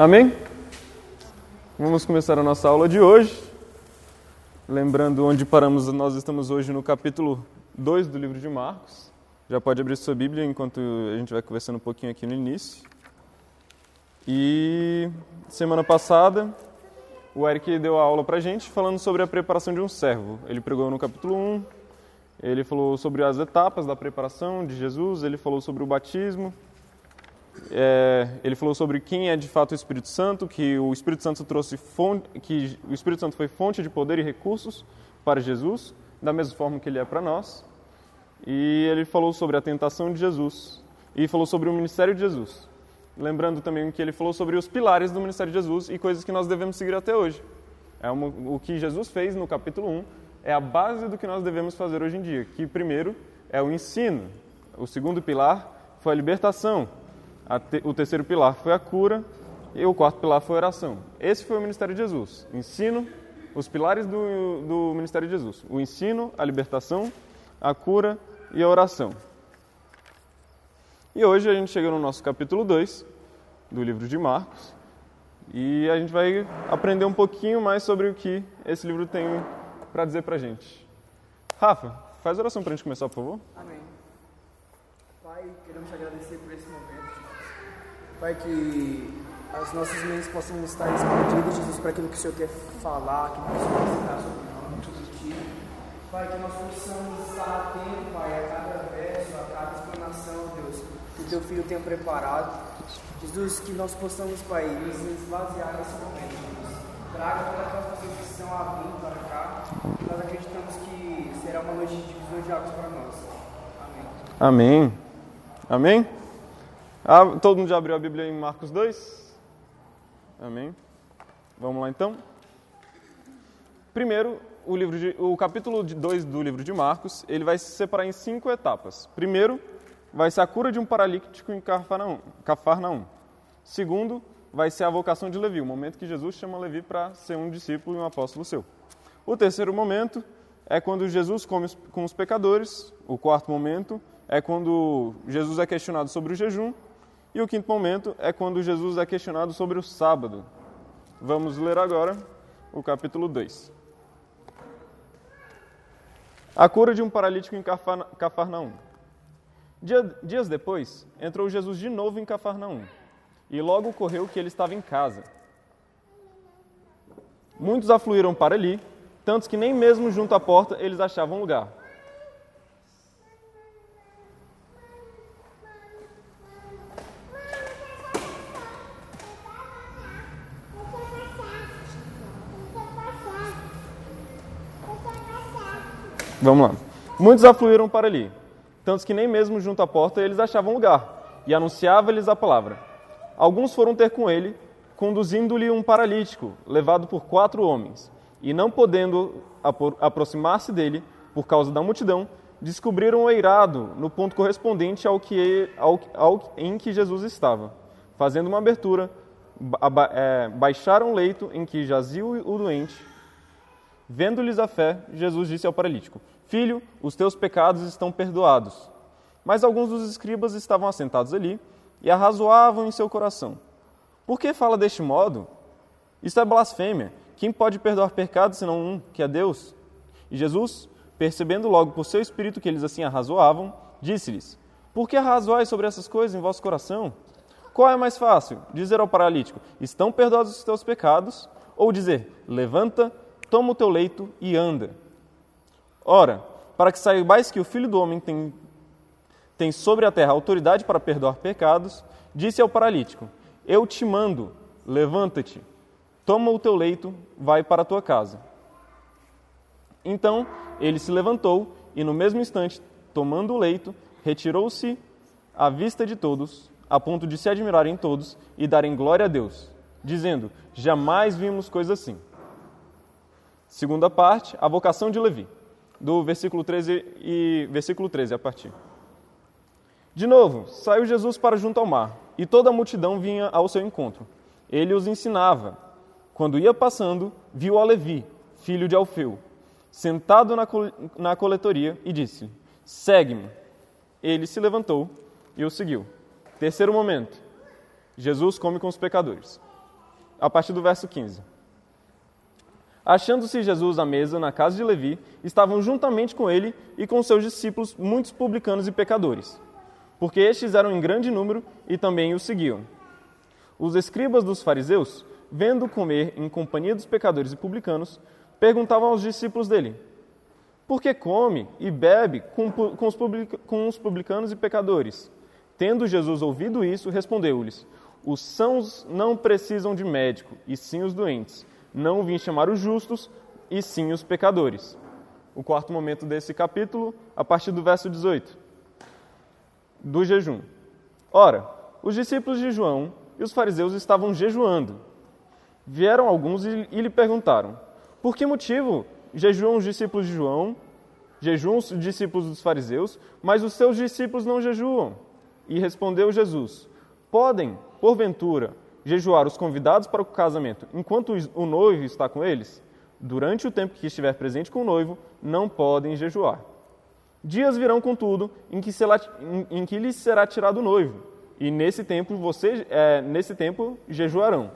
Amém? Vamos começar a nossa aula de hoje. Lembrando onde paramos, nós estamos hoje no capítulo 2 do livro de Marcos. Já pode abrir sua Bíblia enquanto a gente vai conversando um pouquinho aqui no início. E semana passada, o Eric deu a aula pra gente falando sobre a preparação de um servo. Ele pregou no capítulo 1, ele falou sobre as etapas da preparação de Jesus, ele falou sobre o batismo, é, ele falou sobre quem é de fato o Espírito Santo, que o Espírito Santo trouxe fonte, que o Espírito Santo foi fonte de poder e recursos para Jesus, da mesma forma que ele é para nós. E ele falou sobre a tentação de Jesus e falou sobre o ministério de Jesus. Lembrando também que ele falou sobre os pilares do ministério de Jesus e coisas que nós devemos seguir até hoje. É uma, o que Jesus fez no capítulo 1 é a base do que nós devemos fazer hoje em dia, que primeiro é o ensino, o segundo pilar foi a libertação, te, o terceiro pilar foi a cura e o quarto pilar foi a oração. Esse foi o ministério de Jesus. Ensino, os pilares do, do ministério de Jesus: o ensino, a libertação, a cura e a oração. E hoje a gente chega no nosso capítulo 2 do livro de Marcos e a gente vai aprender um pouquinho mais sobre o que esse livro tem para dizer para gente. Rafa, faz oração para a gente começar, por favor. Amém. Pai, queremos agradecer por esse momento. Pai, que as nossas mentes possam estar escondidas, Jesus, para aquilo que o Senhor quer falar, aquilo que o Senhor quer ensinar sobre nós, sobre ti. Pai, que nós possamos estar atentos, Pai, a cada verso, a cada explanação, Deus, que o Teu Filho tenha preparado. Jesus, que nós possamos, Pai, nos esvaziar nesse momento, Jesus. Traga todas aquelas pessoas que estão a vir para cá. Nós acreditamos que será uma noite de divisão de águas para nós. Amém. Amém. Amém? Ah, todo mundo já abriu a Bíblia em Marcos 2? Amém. Vamos lá então. Primeiro, o, livro de, o capítulo 2 do livro de Marcos, ele vai se separar em cinco etapas. Primeiro, vai ser a cura de um paralítico em Cafarnaum. Segundo, vai ser a vocação de Levi, o momento que Jesus chama Levi para ser um discípulo e um apóstolo seu. O terceiro momento é quando Jesus come com os pecadores. O quarto momento é quando Jesus é questionado sobre o jejum. E o quinto momento é quando Jesus é questionado sobre o sábado. Vamos ler agora o capítulo 2. A cura de um paralítico em Cafarnaum. dias depois, entrou Jesus de novo em Cafarnaum, e logo ocorreu que ele estava em casa. Muitos afluíram para ali, tantos que nem mesmo junto à porta eles achavam lugar. Vamos lá. Muitos afluíram para ali, tantos que nem mesmo junto à porta eles achavam lugar, e anunciava-lhes a palavra. Alguns foram ter com ele, conduzindo-lhe um paralítico, levado por quatro homens, e não podendo aproximar-se dele, por causa da multidão, descobriram o eirado no ponto correspondente ao que, ao, ao, em que Jesus estava. Fazendo uma abertura, ba, é, baixaram o leito em que jazia o doente. Vendo-lhes a fé, Jesus disse ao paralítico: Filho, os teus pecados estão perdoados. Mas alguns dos escribas estavam assentados ali e arrazoavam em seu coração. Por que fala deste modo? Isto é blasfêmia. Quem pode perdoar pecados senão um, que é Deus? E Jesus, percebendo logo por seu espírito que eles assim arrazoavam, disse-lhes: Por que arrazoais sobre essas coisas em vosso coração? Qual é mais fácil? Dizer ao paralítico: Estão perdoados os teus pecados? Ou dizer: Levanta, toma o teu leito e anda? Ora, para que saibais que o Filho do Homem tem, tem sobre a terra autoridade para perdoar pecados, disse ao paralítico: Eu te mando, levanta-te, toma o teu leito, vai para a tua casa. Então ele se levantou e, no mesmo instante, tomando o leito, retirou-se à vista de todos, a ponto de se admirarem todos e darem glória a Deus, dizendo: Jamais vimos coisa assim. Segunda parte, a vocação de Levi do versículo 13 e versículo 13 a partir. De novo, saiu Jesus para junto ao mar, e toda a multidão vinha ao seu encontro. Ele os ensinava. Quando ia passando, viu a Levi, filho de Alfeu, sentado na, na coletoria, e disse: Segue-me. Ele se levantou e o seguiu. Terceiro momento: Jesus come com os pecadores. a partir do verso 15. Achando-se Jesus à mesa na casa de Levi, estavam juntamente com ele e com seus discípulos muitos publicanos e pecadores, porque estes eram em grande número e também o seguiam. Os escribas dos fariseus, vendo comer em companhia dos pecadores e publicanos, perguntavam aos discípulos dele: Por que come e bebe com, os publicanos e pecadores? Tendo Jesus ouvido isso, respondeu-lhes: Os sãos não precisam de médico, e sim os doentes. Não vim chamar os justos, e sim os pecadores. O quarto momento desse capítulo, a partir do verso 18, do jejum. Ora, os discípulos de João e os fariseus estavam jejuando. Vieram alguns e, e lhe perguntaram: Por que motivo jejuam os discípulos de João, jejuam os discípulos dos fariseus, mas os seus discípulos não jejuam? E respondeu Jesus: Podem, porventura, jejuar os convidados para o casamento enquanto o noivo está com eles? Durante o tempo que estiver presente com o noivo, não podem jejuar. Dias virão, contudo, em que, será, em, em que lhes será tirado o noivo, e nesse tempo, você, é, nesse tempo jejuarão.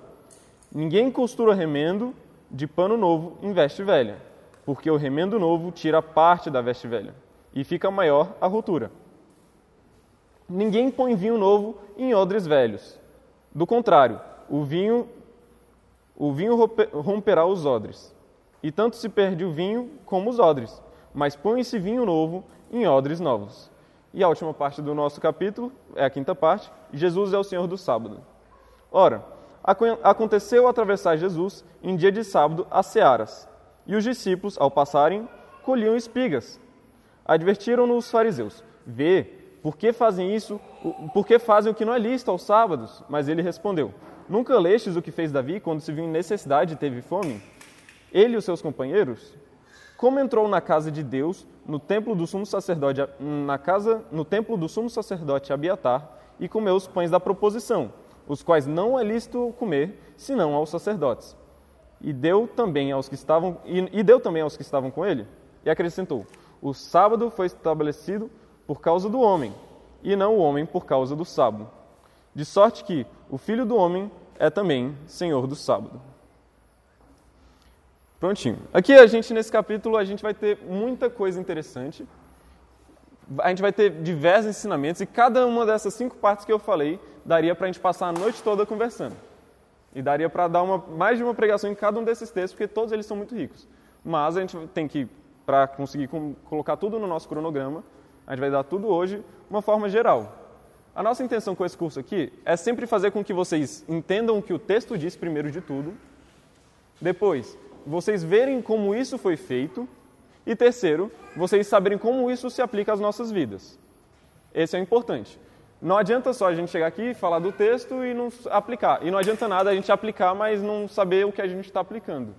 Ninguém costura remendo de pano novo em veste velha, porque o remendo novo tira parte da veste velha, e fica maior a rotura. Ninguém põe vinho novo em odres velhos. Do contrário, o vinho, o vinho romperá os odres. E tanto se perde o vinho como os odres. Mas põe esse vinho novo em odres novos. E a última parte do nosso capítulo, é a quinta parte, Jesus é o Senhor do sábado. Ora, aconteceu atravessar Jesus em dia de sábado as searas, e os discípulos, ao passarem, colhiam espigas. Advertiram-no os fariseus: Vê, por que fazem isso? Por que fazem o que não é lícito aos sábados? Mas ele respondeu: Nunca lestes o que fez Davi quando se viu em necessidade e teve fome? Ele e os seus companheiros? Como entrou na casa de Deus, no templo do sumo sacerdote, na casa, no templo do sumo sacerdote Abiatar, e comeu os pães da proposição, os quais não é lícito comer, senão aos sacerdotes. E deu também aos que estavam e, e deu também aos que estavam com ele, e acrescentou: O sábado foi estabelecido por causa do homem, e não o homem por causa do sábado. De sorte que o filho do homem é também senhor do sábado. Prontinho. Aqui a gente, nesse capítulo, a gente vai ter muita coisa interessante. A gente vai ter diversos ensinamentos e cada uma dessas cinco partes que eu falei daria para a gente passar a noite toda conversando. E daria para dar uma, mais de uma pregação em cada um desses textos, porque todos eles são muito ricos. Mas a gente tem que, para conseguir colocar tudo no nosso cronograma, a gente vai dar tudo hoje, uma forma geral. A nossa intenção com esse curso aqui é sempre fazer com que vocês entendam o que o texto diz primeiro de tudo, depois, vocês verem como isso foi feito, e terceiro, vocês saberem como isso se aplica às nossas vidas. Esse é o importante. Não adianta só a gente chegar aqui, falar do texto e não aplicar. E não adianta nada a gente aplicar, mas não saber o que a gente está aplicando.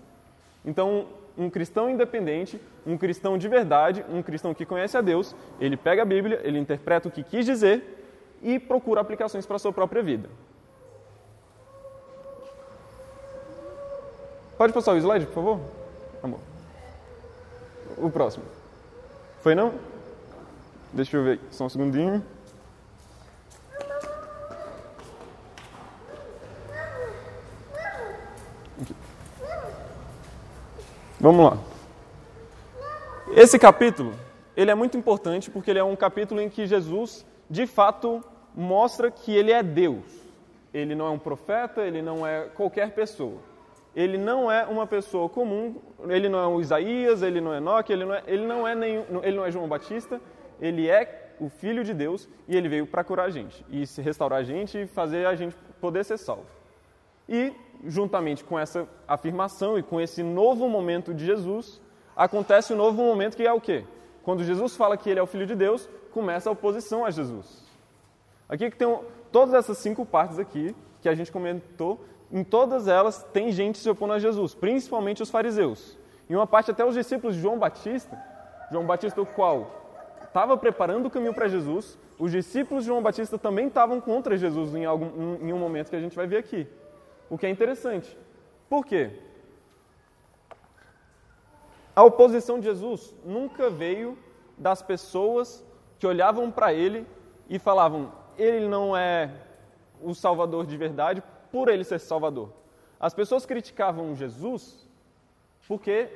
Então, um cristão independente, um cristão de verdade, um cristão que conhece a Deus, ele pega a Bíblia, ele interpreta o que quis dizer e procura aplicações para a sua própria vida. Pode passar o slide, por favor? Amor. O próximo. Foi não? Deixa eu ver, só um segundinho. Vamos lá. Esse capítulo, ele é muito importante porque ele é um capítulo em que Jesus, de fato, mostra que ele é Deus. Ele não é um profeta, ele não é qualquer pessoa. Ele não é uma pessoa comum, ele não é o Isaías, ele não é Enoque, ele não é, ele não é, nenhum, ele não é João Batista, ele é o Filho de Deus e ele veio para curar a gente, e se restaurar a gente e fazer a gente poder ser salvo. E juntamente com essa afirmação e com esse novo momento de Jesus, acontece um novo momento que é o quê? Quando Jesus fala que ele é o Filho de Deus, começa a oposição a Jesus. Aqui que tem um, todas essas cinco partes aqui que a gente comentou, em todas elas tem gente se opondo a Jesus, principalmente os fariseus. Em uma parte até os discípulos de João Batista, João Batista o qual estava preparando o caminho para Jesus, os discípulos de João Batista também estavam contra Jesus em, algum, em um momento que a gente vai ver aqui. O que é interessante. Por quê? A oposição de Jesus nunca veio das pessoas que olhavam para ele e falavam: ele não é o Salvador de verdade por ele ser Salvador. As pessoas criticavam Jesus porque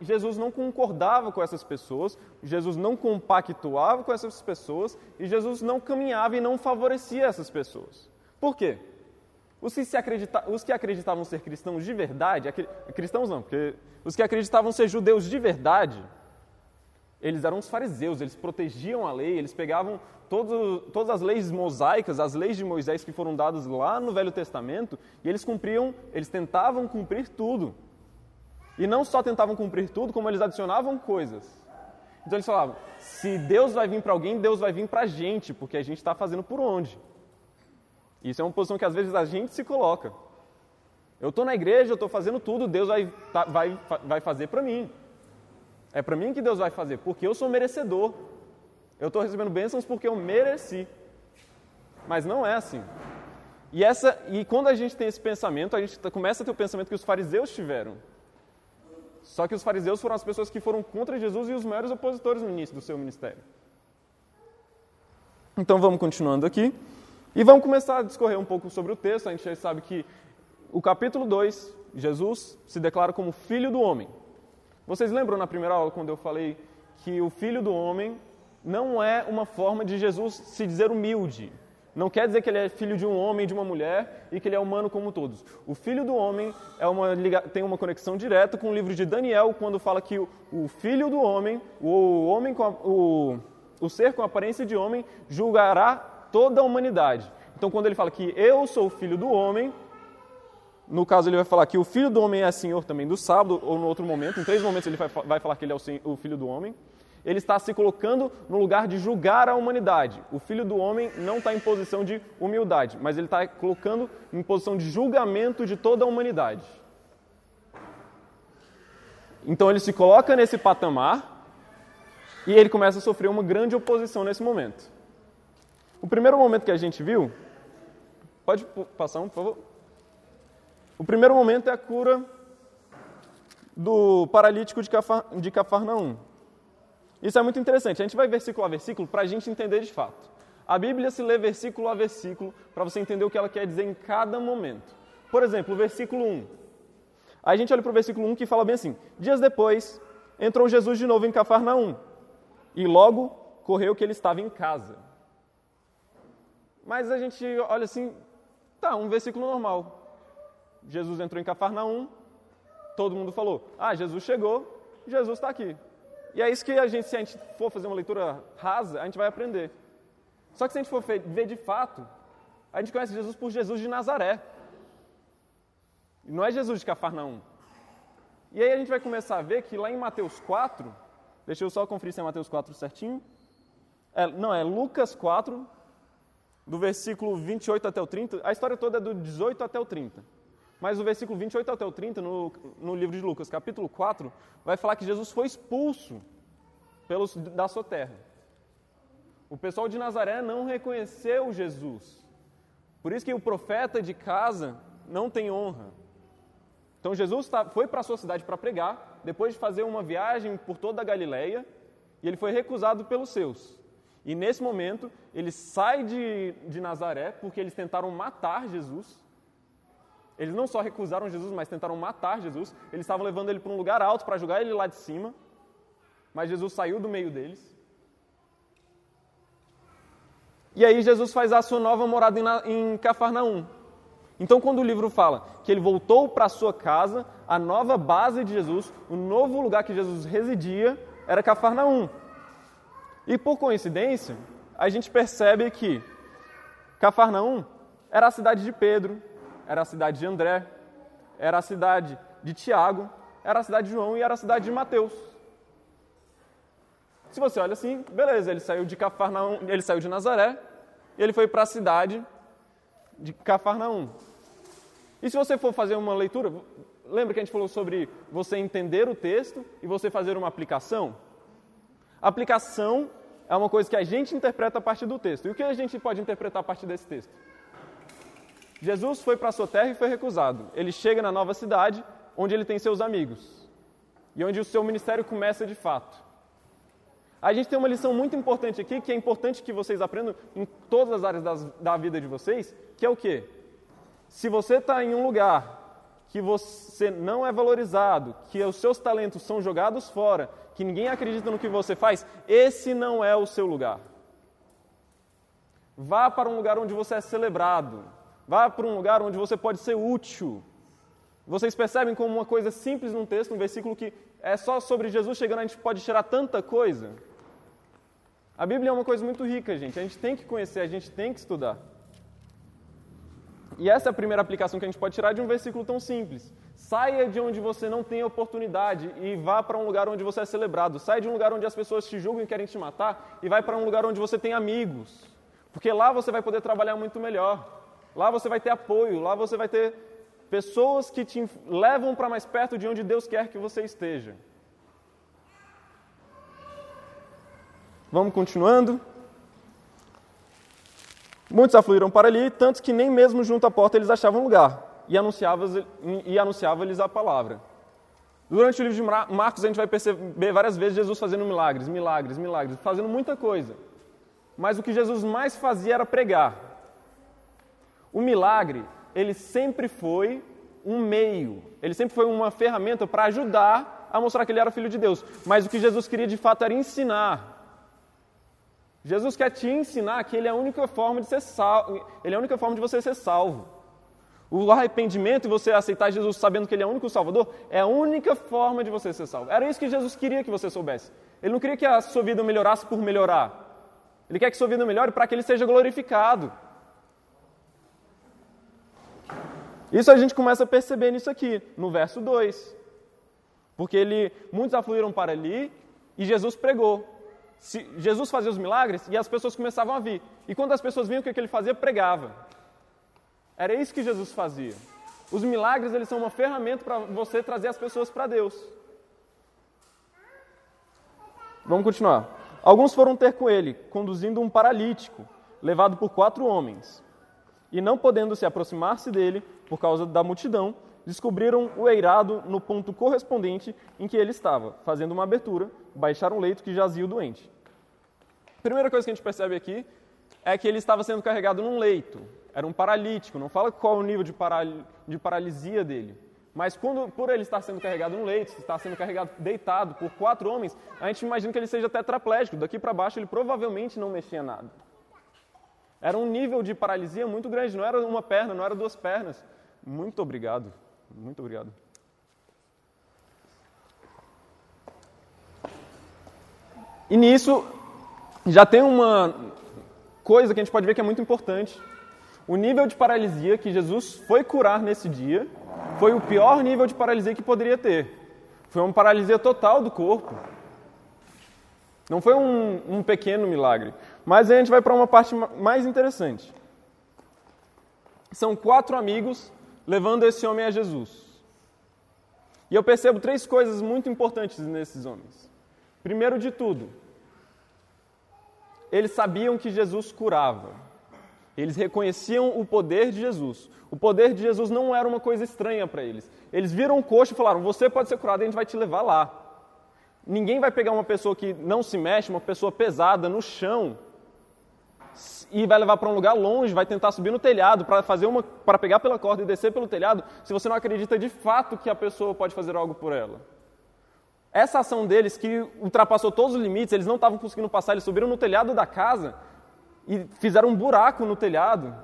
Jesus não concordava com essas pessoas, Jesus não compactuava com essas pessoas e Jesus não caminhava e não favorecia essas pessoas. Por quê? Os que, acredita... os que acreditavam ser cristãos de verdade, cristãos não, porque os que acreditavam ser judeus de verdade, eles eram os fariseus, eles protegiam a lei, eles pegavam todo, todas as leis mosaicas, as leis de Moisés que foram dadas lá no Velho Testamento, e eles cumpriam, eles tentavam cumprir tudo. E não só tentavam cumprir tudo, como eles adicionavam coisas. Então eles falavam: se Deus vai vir para alguém, Deus vai vir para a gente, porque a gente está fazendo por onde? Isso é uma posição que às vezes a gente se coloca. Eu estou na igreja, eu estou fazendo tudo, Deus vai, tá, vai, vai fazer para mim. É para mim que Deus vai fazer, porque eu sou merecedor. Eu estou recebendo bênçãos porque eu mereci. Mas não é assim. E, essa, e quando a gente tem esse pensamento, a gente começa a ter o pensamento que os fariseus tiveram. Só que os fariseus foram as pessoas que foram contra Jesus e os maiores opositores no início do seu ministério. Então vamos continuando aqui. E vamos começar a discorrer um pouco sobre o texto. A gente já sabe que o capítulo 2, Jesus se declara como filho do homem. Vocês lembram na primeira aula quando eu falei que o filho do homem não é uma forma de Jesus se dizer humilde. Não quer dizer que ele é filho de um homem de uma mulher e que ele é humano como todos. O filho do homem é uma, tem uma conexão direta com o livro de Daniel, quando fala que o, o filho do homem, o, homem a, o, o ser com aparência de homem, julgará toda a humanidade. Então, quando ele fala que eu sou o filho do homem, no caso, ele vai falar que o filho do homem é senhor também do sábado, ou no outro momento, em três momentos ele vai, falar que ele é o filho do homem. Ele está se colocando no lugar de julgar a humanidade. O filho do homem não está em posição de humildade, mas ele está colocando em posição de julgamento de toda a humanidade. Então ele se coloca nesse patamar e ele começa a sofrer uma grande oposição nesse momento. O primeiro momento que a gente viu, pode passar um, por favor? O primeiro momento é a cura do paralítico de, Cafar, de Cafarnaum. Isso é muito interessante. A gente vai versículo a versículo para a gente entender de fato. A Bíblia se lê versículo a versículo para você entender o que ela quer dizer em cada momento. Por exemplo, o versículo 1. A gente olha para o versículo 1 que fala bem assim: Dias depois, entrou Jesus de novo em Cafarnaum, e logo correu que ele estava em casa. Mas a gente olha assim, tá, um versículo normal. Jesus entrou em Cafarnaum, todo mundo falou: Ah, Jesus chegou, Jesus está aqui. E é isso que a gente, se a gente for fazer uma leitura rasa, a gente vai aprender. Só que se a gente for ver de fato, a gente conhece Jesus por Jesus de Nazaré. Não é Jesus de Cafarnaum. E aí a gente vai começar a ver que lá em Mateus 4, deixa eu só conferir se é Mateus 4 certinho. É, não, é Lucas 4, do versículo 28 até o 30. A história toda é do 18 até o 30. Mas o versículo 28 até o 30, no, no livro de Lucas, capítulo 4, vai falar que Jesus foi expulso pelos, da sua terra. O pessoal de Nazaré não reconheceu Jesus. Por isso que o profeta de casa não tem honra. Então Jesus tá, foi para a sua cidade para pregar, depois de fazer uma viagem por toda a Galileia, e ele foi recusado pelos seus. E nesse momento, ele sai de, de Nazaré porque eles tentaram matar Jesus. Eles não só recusaram Jesus, mas tentaram matar Jesus. Eles estavam levando ele para um lugar alto para jogar ele lá de cima. Mas Jesus saiu do meio deles. E aí Jesus faz a sua nova morada em Cafarnaum. Então, quando o livro fala que ele voltou para a sua casa, a nova base de Jesus, o novo lugar que Jesus residia, era Cafarnaum. E por coincidência, a gente percebe que Cafarnaum era a cidade de Pedro, era a cidade de André, era a cidade de Tiago, era a cidade de João e era a cidade de Mateus. Se você olha assim, beleza, ele saiu de Cafarnaum, ele saiu de Nazaré, e ele foi para a cidade de Cafarnaum. E se você for fazer uma leitura, lembra que a gente falou sobre você entender o texto e você fazer uma aplicação? A aplicação é uma coisa que a gente interpreta a partir do texto. E o que a gente pode interpretar a partir desse texto? Jesus foi para a sua terra e foi recusado. Ele chega na nova cidade, onde ele tem seus amigos. E onde o seu ministério começa de fato. A gente tem uma lição muito importante aqui, que é importante que vocês aprendam em todas as áreas das, da vida de vocês, que é o quê? Se você está em um lugar que você não é valorizado, que os seus talentos são jogados fora, que ninguém acredita no que você faz, esse não é o seu lugar. Vá para um lugar onde você é celebrado. Vá para um lugar onde você pode ser útil. Vocês percebem como uma coisa simples num texto, um versículo que é só sobre Jesus chegando, a gente pode tirar tanta coisa? A Bíblia é uma coisa muito rica, gente. A gente tem que conhecer, a gente tem que estudar. E essa é a primeira aplicação que a gente pode tirar de um versículo tão simples. Saia de onde você não tem oportunidade e vá para um lugar onde você é celebrado. Saia de um lugar onde as pessoas te julgam e querem te matar e vai para um lugar onde você tem amigos. Porque lá você vai poder trabalhar muito melhor. Lá você vai ter apoio, lá você vai ter pessoas que te levam para mais perto de onde Deus quer que você esteja. Vamos continuando. Muitos afluíram para ali, tantos que nem mesmo junto à porta eles achavam lugar, e anunciava-lhes anunciava a palavra. Durante o livro de Marcos, a gente vai perceber várias vezes Jesus fazendo milagres, milagres, milagres, fazendo muita coisa. Mas o que Jesus mais fazia era pregar. O milagre, ele sempre foi um meio, ele sempre foi uma ferramenta para ajudar a mostrar que ele era filho de Deus. Mas o que Jesus queria de fato era ensinar. Jesus quer te ensinar que ele é a única forma de ser salvo, ele é a única forma de você ser salvo. O arrependimento e você aceitar Jesus sabendo que ele é o único salvador é a única forma de você ser salvo. Era isso que Jesus queria que você soubesse. Ele não queria que a sua vida melhorasse por melhorar. Ele quer que sua vida melhore para que ele seja glorificado. Isso a gente começa a perceber nisso aqui, no verso 2. Porque ele, muitos afluíram para ali e Jesus pregou. Jesus fazia os milagres e as pessoas começavam a vir. E quando as pessoas vinham, o que ele fazia? Pregava. Era isso que Jesus fazia. Os milagres eles são uma ferramenta para você trazer as pessoas para Deus. Vamos continuar. Alguns foram ter com ele, conduzindo um paralítico, levado por quatro homens. E não podendo se aproximar-se dele, por causa da multidão, descobriram o eirado no ponto correspondente em que ele estava, fazendo uma abertura, baixaram o leito que jazia o doente. Primeira coisa que a gente percebe aqui é que ele estava sendo carregado num leito, era um paralítico, não fala qual o nível de, paral de paralisia dele. Mas quando, por ele estar sendo carregado num leito, estar sendo carregado deitado por quatro homens, a gente imagina que ele seja tetraplégico. Daqui para baixo ele provavelmente não mexia nada. Era um nível de paralisia muito grande, não era uma perna, não era duas pernas. Muito obrigado. Muito obrigado. E nisso já tem uma coisa que a gente pode ver que é muito importante. O nível de paralisia que Jesus foi curar nesse dia foi o pior nível de paralisia que poderia ter. Foi uma paralisia total do corpo. Não foi um, um pequeno milagre. Mas aí a gente vai para uma parte mais interessante. São quatro amigos levando esse homem a Jesus. E eu percebo três coisas muito importantes nesses homens. Primeiro de tudo, eles sabiam que Jesus curava. Eles reconheciam o poder de Jesus. O poder de Jesus não era uma coisa estranha para eles. Eles viram um coxo e falaram: Você pode ser curado a gente vai te levar lá. Ninguém vai pegar uma pessoa que não se mexe, uma pessoa pesada no chão, e vai levar para um lugar longe, vai tentar subir no telhado para fazer uma para pegar pela corda e descer pelo telhado, se você não acredita de fato que a pessoa pode fazer algo por ela. Essa ação deles que ultrapassou todos os limites, eles não estavam conseguindo passar, eles subiram no telhado da casa e fizeram um buraco no telhado.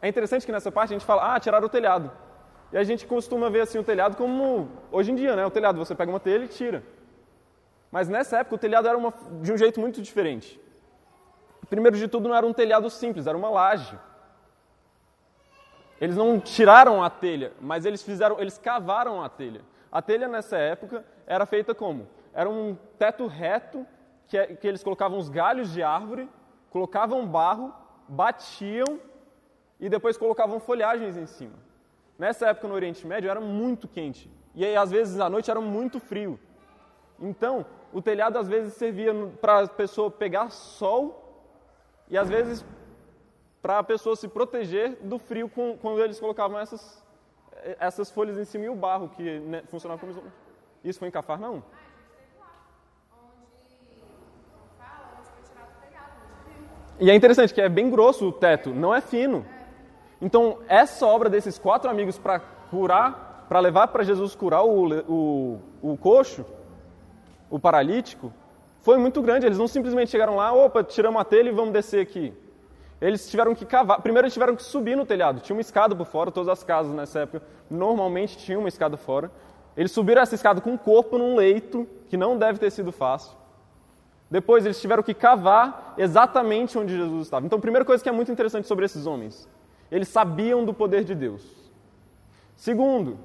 É interessante que nessa parte a gente fala: "Ah, tiraram o telhado". E a gente costuma ver assim o telhado como hoje em dia, né? O telhado você pega uma telha e tira. Mas nessa época o telhado era uma, de um jeito muito diferente. Primeiro de tudo, não era um telhado simples, era uma laje. Eles não tiraram a telha, mas eles fizeram, eles cavaram a telha. A telha nessa época era feita como? Era um teto reto que, que eles colocavam os galhos de árvore, colocavam barro, batiam e depois colocavam folhagens em cima. Nessa época no Oriente Médio era muito quente e aí, às vezes à noite era muito frio. Então, o telhado às vezes servia para a pessoa pegar sol e às vezes, para a pessoa se proteger do frio, quando eles colocavam essas, essas folhas em cima e o barro, que né, funcionava como isolamento. Isso foi em Cafarnaum? E é interessante que é bem grosso o teto, não é fino. Então, essa obra desses quatro amigos para curar, para levar para Jesus curar o, o, o coxo, o paralítico, foi muito grande. Eles não simplesmente chegaram lá, opa, tiramos a telha e vamos descer aqui. Eles tiveram que cavar. Primeiro, eles tiveram que subir no telhado. Tinha uma escada por fora, todas as casas nessa época normalmente tinham uma escada fora. Eles subiram essa escada com o corpo num leito, que não deve ter sido fácil. Depois, eles tiveram que cavar exatamente onde Jesus estava. Então, primeira coisa que é muito interessante sobre esses homens, eles sabiam do poder de Deus. Segundo,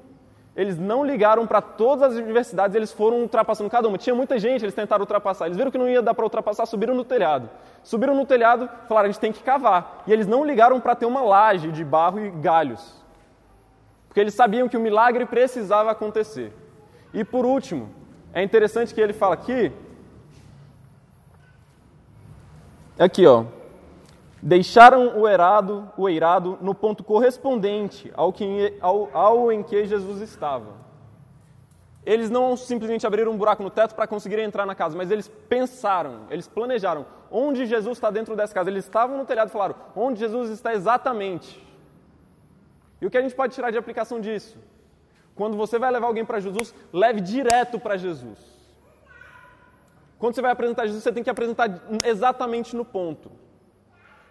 eles não ligaram para todas as adversidades, eles foram ultrapassando cada uma. Tinha muita gente, eles tentaram ultrapassar. Eles viram que não ia dar para ultrapassar, subiram no telhado. Subiram no telhado, falaram: a gente tem que cavar. E eles não ligaram para ter uma laje de barro e galhos. Porque eles sabiam que o milagre precisava acontecer. E por último, é interessante que ele fala aqui. Aqui, ó. Deixaram o eirado, o eirado no ponto correspondente ao, que, ao, ao em que Jesus estava. Eles não simplesmente abriram um buraco no teto para conseguirem entrar na casa, mas eles pensaram, eles planejaram onde Jesus está dentro dessa casa. Eles estavam no telhado e falaram onde Jesus está exatamente. E o que a gente pode tirar de aplicação disso? Quando você vai levar alguém para Jesus, leve direto para Jesus. Quando você vai apresentar Jesus, você tem que apresentar exatamente no ponto.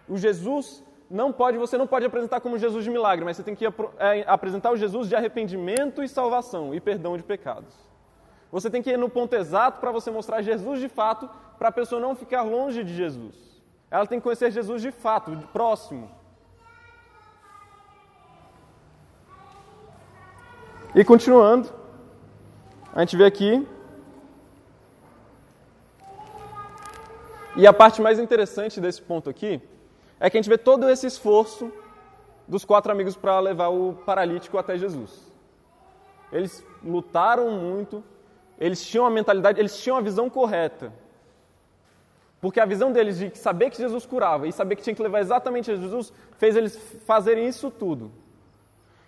O Jesus não pode, você não pode apresentar como Jesus de milagre, mas você tem que é, apresentar o Jesus de arrependimento e salvação e perdão de pecados. Você tem que ir no ponto exato para você mostrar Jesus de fato, para a pessoa não ficar longe de Jesus. Ela tem que conhecer Jesus de fato, de próximo. E continuando, a gente vê aqui. E a parte mais interessante desse ponto aqui é que a gente vê todo esse esforço dos quatro amigos para levar o paralítico até Jesus. Eles lutaram muito, eles tinham a mentalidade, eles tinham a visão correta. Porque a visão deles de saber que Jesus curava e saber que tinha que levar exatamente a Jesus fez eles fazerem isso tudo.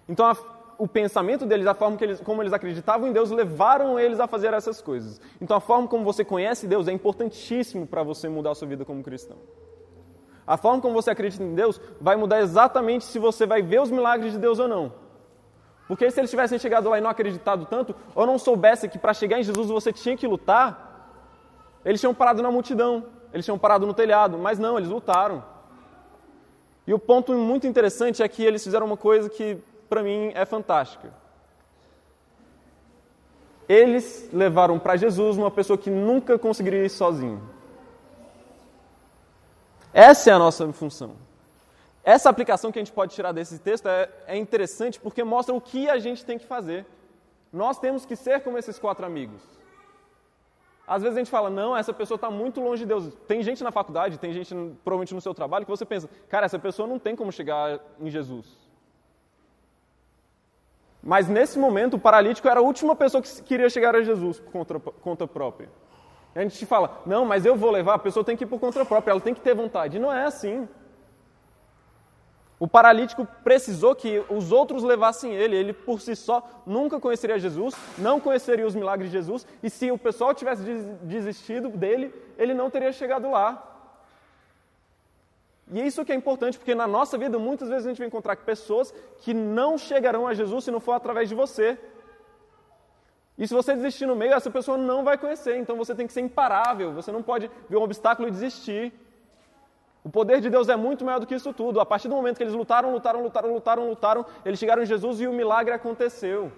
Então, a, o pensamento deles, a forma eles, como eles acreditavam em Deus, levaram eles a fazer essas coisas. Então, a forma como você conhece Deus é importantíssimo para você mudar a sua vida como cristão. A forma como você acredita em Deus vai mudar exatamente se você vai ver os milagres de Deus ou não. Porque se eles tivessem chegado lá e não acreditado tanto, ou não soubesse que para chegar em Jesus você tinha que lutar, eles tinham parado na multidão, eles tinham parado no telhado, mas não, eles lutaram. E o ponto muito interessante é que eles fizeram uma coisa que para mim é fantástica. Eles levaram para Jesus uma pessoa que nunca conseguiria ir sozinho. Essa é a nossa função. Essa aplicação que a gente pode tirar desse texto é, é interessante porque mostra o que a gente tem que fazer. Nós temos que ser como esses quatro amigos. Às vezes a gente fala, não, essa pessoa está muito longe de Deus. Tem gente na faculdade, tem gente provavelmente no seu trabalho que você pensa, cara, essa pessoa não tem como chegar em Jesus. Mas nesse momento, o paralítico era a última pessoa que queria chegar a Jesus por conta, conta própria. A gente fala, não, mas eu vou levar, a pessoa tem que ir por conta própria, ela tem que ter vontade. Não é assim. O paralítico precisou que os outros levassem ele, ele por si só nunca conheceria Jesus, não conheceria os milagres de Jesus, e se o pessoal tivesse desistido dele, ele não teria chegado lá. E é isso que é importante, porque na nossa vida muitas vezes a gente vai encontrar pessoas que não chegarão a Jesus se não for através de você. E se você desistir no meio, essa pessoa não vai conhecer. Então você tem que ser imparável. Você não pode ver um obstáculo e desistir. O poder de Deus é muito maior do que isso tudo. A partir do momento que eles lutaram, lutaram, lutaram, lutaram, lutaram, eles chegaram em Jesus e o milagre aconteceu.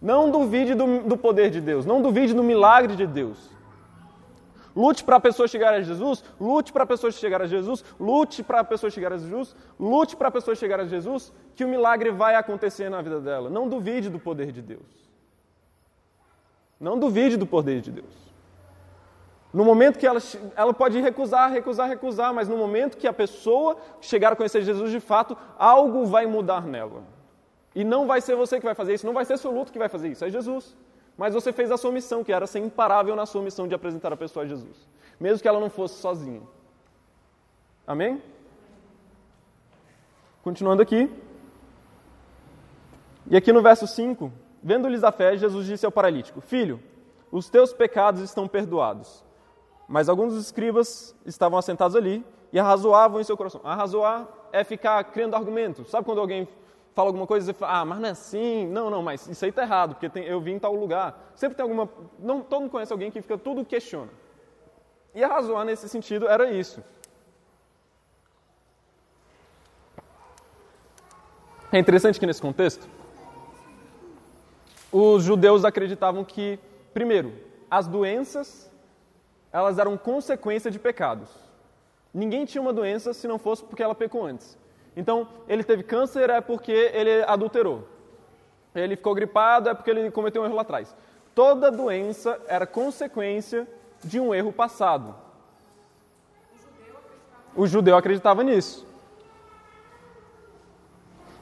Não duvide do, do poder de Deus. Não duvide do milagre de Deus. Lute para a pessoa chegar a Jesus, lute para a pessoa chegar a Jesus, lute para a pessoa chegar a Jesus, lute para a pessoa chegar a Jesus, que o milagre vai acontecer na vida dela. Não duvide do poder de Deus. Não duvide do poder de Deus. No momento que ela, ela pode recusar, recusar, recusar, mas no momento que a pessoa chegar a conhecer Jesus de fato, algo vai mudar nela. E não vai ser você que vai fazer isso, não vai ser seu luto que vai fazer isso, é Jesus. Mas você fez a sua missão, que era ser imparável na sua missão de apresentar a pessoa a Jesus, mesmo que ela não fosse sozinha. Amém? Continuando aqui. E aqui no verso 5, vendo-lhes a fé, Jesus disse ao paralítico: Filho, os teus pecados estão perdoados. Mas alguns dos escribas estavam assentados ali e arrazoavam em seu coração. Arrazoar é ficar criando argumentos. Sabe quando alguém fala alguma coisa e você fala, ah, mas não é assim, não, não, mas isso aí tá errado, porque tem, eu vim em tal lugar. Sempre tem alguma. Não, todo mundo conhece alguém que fica tudo questiona. E a razoar nesse sentido era isso. É interessante que nesse contexto, os judeus acreditavam que, primeiro, as doenças elas eram consequência de pecados. Ninguém tinha uma doença se não fosse porque ela pecou antes. Então, ele teve câncer é porque ele adulterou. Ele ficou gripado é porque ele cometeu um erro lá atrás. Toda doença era consequência de um erro passado. O judeu acreditava nisso.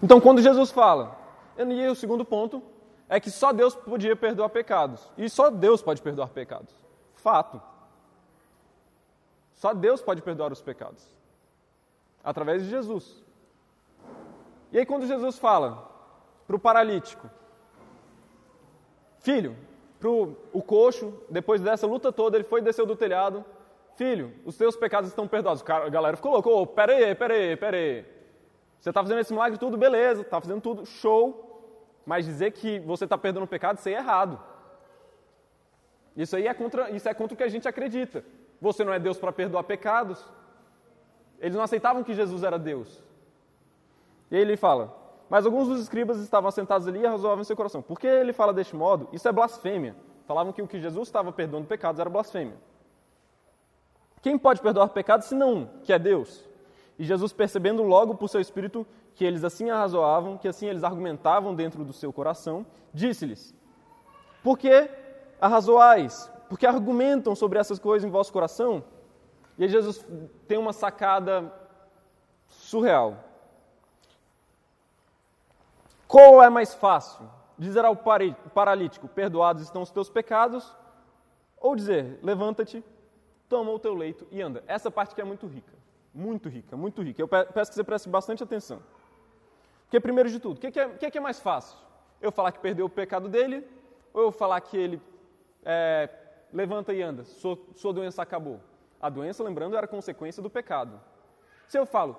Então, quando Jesus fala, e o segundo ponto é que só Deus podia perdoar pecados. E só Deus pode perdoar pecados. Fato. Só Deus pode perdoar os pecados. Através de Jesus. E aí, quando Jesus fala para o paralítico, filho, para o coxo, depois dessa luta toda, ele foi e desceu do telhado, filho, os teus pecados estão perdoados. A galera ficou louca, oh, peraí. Você está fazendo esse milagre tudo, beleza, está fazendo tudo, show, mas dizer que você está perdoando o pecado, isso aí é errado. Isso aí é contra, isso é contra o que a gente acredita. Você não é Deus para perdoar pecados. Eles não aceitavam que Jesus era Deus. E aí ele fala: Mas alguns dos escribas estavam sentados ali e razoavam em seu coração. Por que ele fala deste modo? Isso é blasfêmia. Falavam que o que Jesus estava perdoando pecados era blasfêmia. Quem pode perdoar pecados se não um, que é Deus? E Jesus, percebendo logo por seu espírito que eles assim arrazoavam, que assim eles argumentavam dentro do seu coração, disse-lhes: Por que arrazoais? Porque argumentam sobre essas coisas em vosso coração? E aí Jesus tem uma sacada surreal. Qual é mais fácil? Dizer ao paralítico: Perdoados estão os teus pecados? Ou dizer: Levanta-te, toma o teu leito e anda. Essa parte que é muito rica. Muito rica, muito rica. Eu peço que você preste bastante atenção. Porque, primeiro de tudo, o que, que, é, que, é mais fácil? Eu falar que perdeu o pecado dele ou eu falar que ele é, levanta e anda, sua, sua doença acabou? A doença, lembrando, era consequência do pecado. Se eu falo,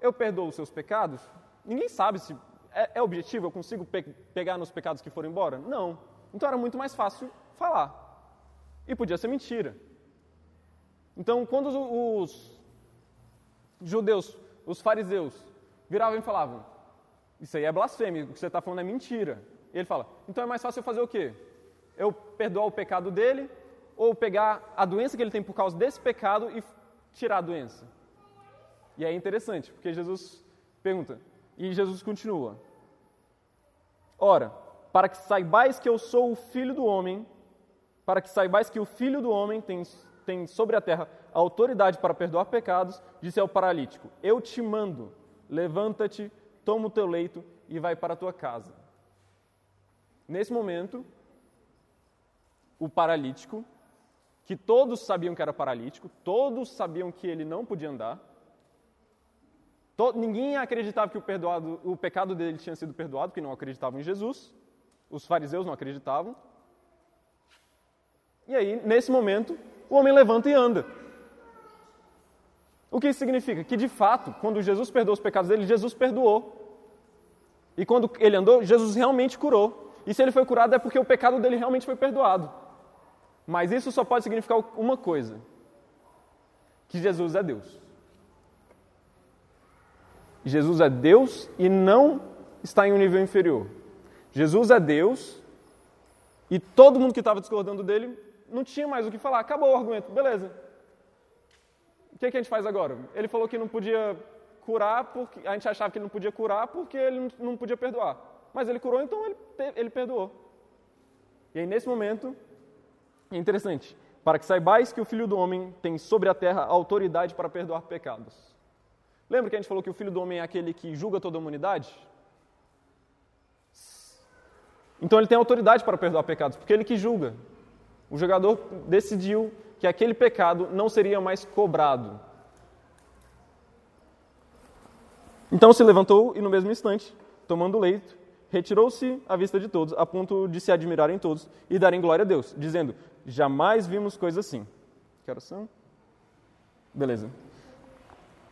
eu perdoo os seus pecados, ninguém sabe se é, é objetivo, eu consigo pe pegar nos pecados que foram embora? Não. Então era muito mais fácil falar. E podia ser mentira. Então, quando os judeus, os fariseus, viravam e falavam: Isso aí é blasfêmia, o que você está falando é mentira. E ele fala: Então é mais fácil eu fazer o quê? Eu perdoar o pecado dele ou pegar a doença que ele tem por causa desse pecado e tirar a doença? E é interessante, porque Jesus pergunta, e Jesus continua: Ora, para que saibais que eu sou o filho do homem, para que saibais que o filho do homem tem, tem sobre a terra a autoridade para perdoar pecados, disse ao paralítico: Eu te mando, levanta-te, toma o teu leito e vai para a tua casa. Nesse momento, o paralítico, que todos sabiam que era paralítico, todos sabiam que ele não podia andar, ninguém acreditava que o, perdoado, o pecado dele tinha sido perdoado, porque não acreditavam em Jesus. Os fariseus não acreditavam. E aí, nesse momento, o homem levanta e anda. O que isso significa? Que de fato, quando Jesus perdoou os pecados dele, Jesus perdoou. E quando ele andou, Jesus realmente curou. E se ele foi curado é porque o pecado dele realmente foi perdoado. Mas isso só pode significar uma coisa: que Jesus é Deus. Jesus é Deus e não está em um nível inferior. Jesus é Deus e todo mundo que estava discordando dele não tinha mais o que falar. Acabou o argumento, beleza. O que, que a gente faz agora? Ele falou que não podia curar, porque a gente achava que ele não podia curar porque ele não podia perdoar. Mas ele curou, então ele, ele perdoou. E aí, nesse momento, é interessante, para que saibais que o Filho do Homem tem sobre a terra autoridade para perdoar pecados. Lembra que a gente falou que o filho do homem é aquele que julga toda a humanidade? Então ele tem autoridade para perdoar pecados, porque ele que julga. O jogador decidiu que aquele pecado não seria mais cobrado. Então se levantou e no mesmo instante, tomando leito, retirou-se à vista de todos, a ponto de se admirarem todos e darem glória a Deus, dizendo: Jamais vimos coisa assim. Que oração? Beleza.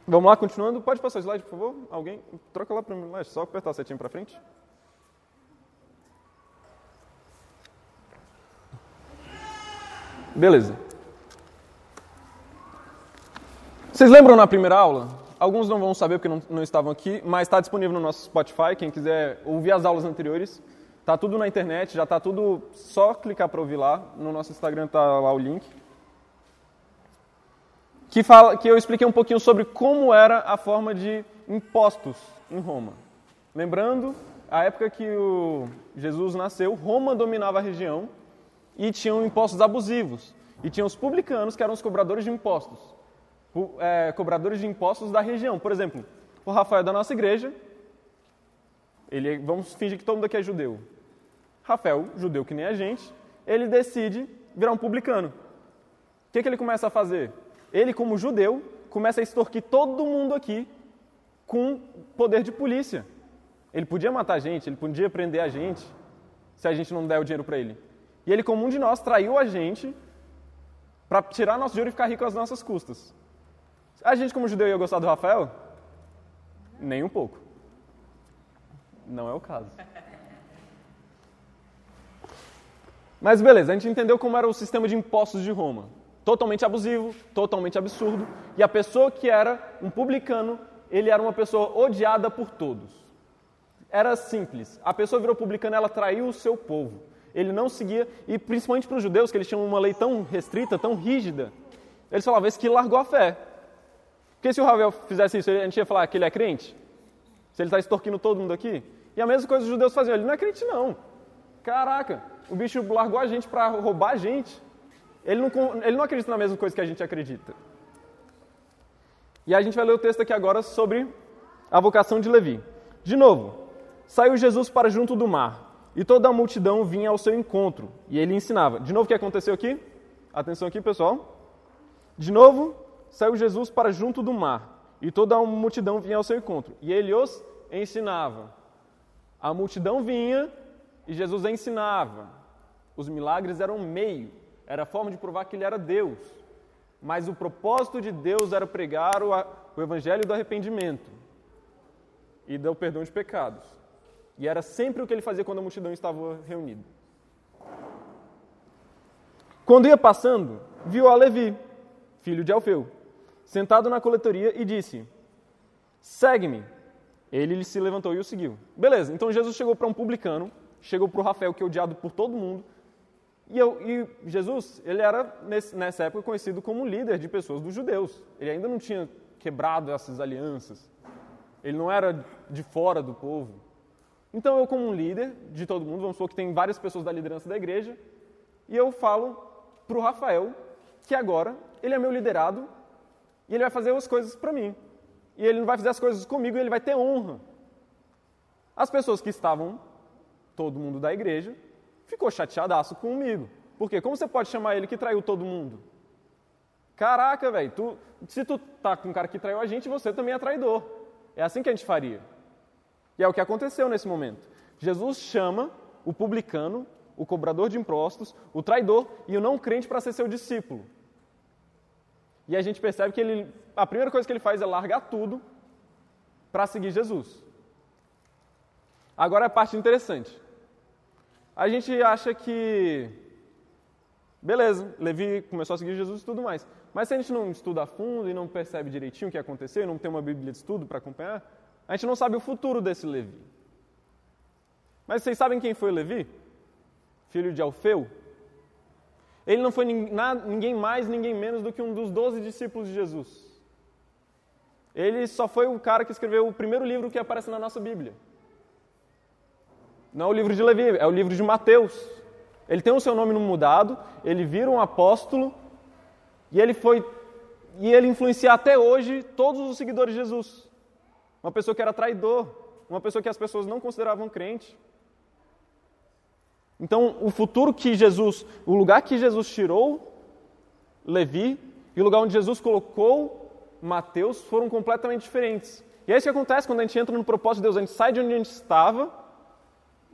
Vamos lá, continuando. Pode passar o slide, por favor? Alguém? Troca lá para mim, só apertar a setinha para frente. Beleza. Vocês lembram na primeira aula? Alguns não vão saber porque não, não estavam aqui, mas está disponível no nosso Spotify. Quem quiser ouvir as aulas anteriores, está tudo na internet, já está tudo. Só clicar para ouvir lá. No nosso Instagram está lá o link. Que, fala, que eu expliquei um pouquinho sobre como era a forma de impostos em Roma. Lembrando, a época que o Jesus nasceu, Roma dominava a região e tinham impostos abusivos. E tinham os publicanos, que eram os cobradores de impostos é, cobradores de impostos da região. Por exemplo, o Rafael da nossa igreja, ele, vamos fingir que todo mundo aqui é judeu. Rafael, judeu que nem a gente, ele decide virar um publicano. O que, que ele começa a fazer? Ele, como judeu, começa a extorquir todo mundo aqui com poder de polícia. Ele podia matar a gente, ele podia prender a gente, se a gente não der o dinheiro para ele. E ele, como um de nós, traiu a gente para tirar nosso dinheiro e ficar rico às nossas custas. A gente, como judeu, ia gostar do Rafael? Nem um pouco. Não é o caso. Mas beleza, a gente entendeu como era o sistema de impostos de Roma. Totalmente abusivo, totalmente absurdo. E a pessoa que era um publicano, ele era uma pessoa odiada por todos. Era simples. A pessoa virou publicano, ela traiu o seu povo. Ele não seguia, e principalmente para os judeus, que eles tinham uma lei tão restrita, tão rígida, eles falavam, esse que largou a fé. Porque se o Ravel fizesse isso, a gente ia falar que ele é crente? Se ele está extorquindo todo mundo aqui? E a mesma coisa os judeus faziam, ele não é crente não. Caraca, o bicho largou a gente para roubar a gente. Ele não, ele não acredita na mesma coisa que a gente acredita. E a gente vai ler o texto aqui agora sobre a vocação de Levi. De novo, saiu Jesus para junto do mar, e toda a multidão vinha ao seu encontro, e ele ensinava. De novo, o que aconteceu aqui? Atenção aqui, pessoal. De novo, saiu Jesus para junto do mar, e toda a multidão vinha ao seu encontro, e ele os ensinava. A multidão vinha e Jesus ensinava. Os milagres eram meio, era a forma de provar que ele era Deus. Mas o propósito de Deus era pregar o, o evangelho do arrependimento e do perdão de pecados. E era sempre o que ele fazia quando a multidão estava reunida. Quando ia passando, viu a Levi, filho de Alfeu, sentado na coletoria e disse: Segue-me. Ele se levantou e o seguiu. Beleza, então Jesus chegou para um publicano, chegou para o Rafael, que é odiado por todo mundo. E, eu, e Jesus, ele era, nesse, nessa época, conhecido como líder de pessoas dos judeus. Ele ainda não tinha quebrado essas alianças. Ele não era de fora do povo. Então, eu, como um líder de todo mundo, vamos supor que tem várias pessoas da liderança da igreja, e eu falo para o Rafael que agora ele é meu liderado e ele vai fazer as coisas para mim. E ele não vai fazer as coisas comigo e ele vai ter honra. As pessoas que estavam, todo mundo da igreja, ficou chateadaço comigo. Por quê? Como você pode chamar ele que traiu todo mundo? Caraca, velho, se tu tá com um cara que traiu a gente, você também é traidor. É assim que a gente faria. E é o que aconteceu nesse momento. Jesus chama o publicano, o cobrador de impostos, o traidor e o não crente para ser seu discípulo. E a gente percebe que ele, a primeira coisa que ele faz é largar tudo para seguir Jesus. Agora a parte interessante. A gente acha que, beleza, Levi começou a seguir Jesus e tudo mais. Mas se a gente não estuda a fundo e não percebe direitinho o que aconteceu, não tem uma Bíblia de estudo para acompanhar, a gente não sabe o futuro desse Levi. Mas vocês sabem quem foi Levi? Filho de Alfeu? Ele não foi ninguém mais, ninguém menos do que um dos doze discípulos de Jesus. Ele só foi o cara que escreveu o primeiro livro que aparece na nossa Bíblia. Não é o livro de Levi, é o livro de Mateus. Ele tem o seu nome mudado, ele vira um apóstolo e ele foi e ele influencia até hoje todos os seguidores de Jesus. Uma pessoa que era traidor, uma pessoa que as pessoas não consideravam crente. Então, o futuro que Jesus, o lugar que Jesus tirou Levi e o lugar onde Jesus colocou Mateus foram completamente diferentes. E é isso que acontece quando a gente entra no propósito de Deus. A gente sai de onde a gente estava,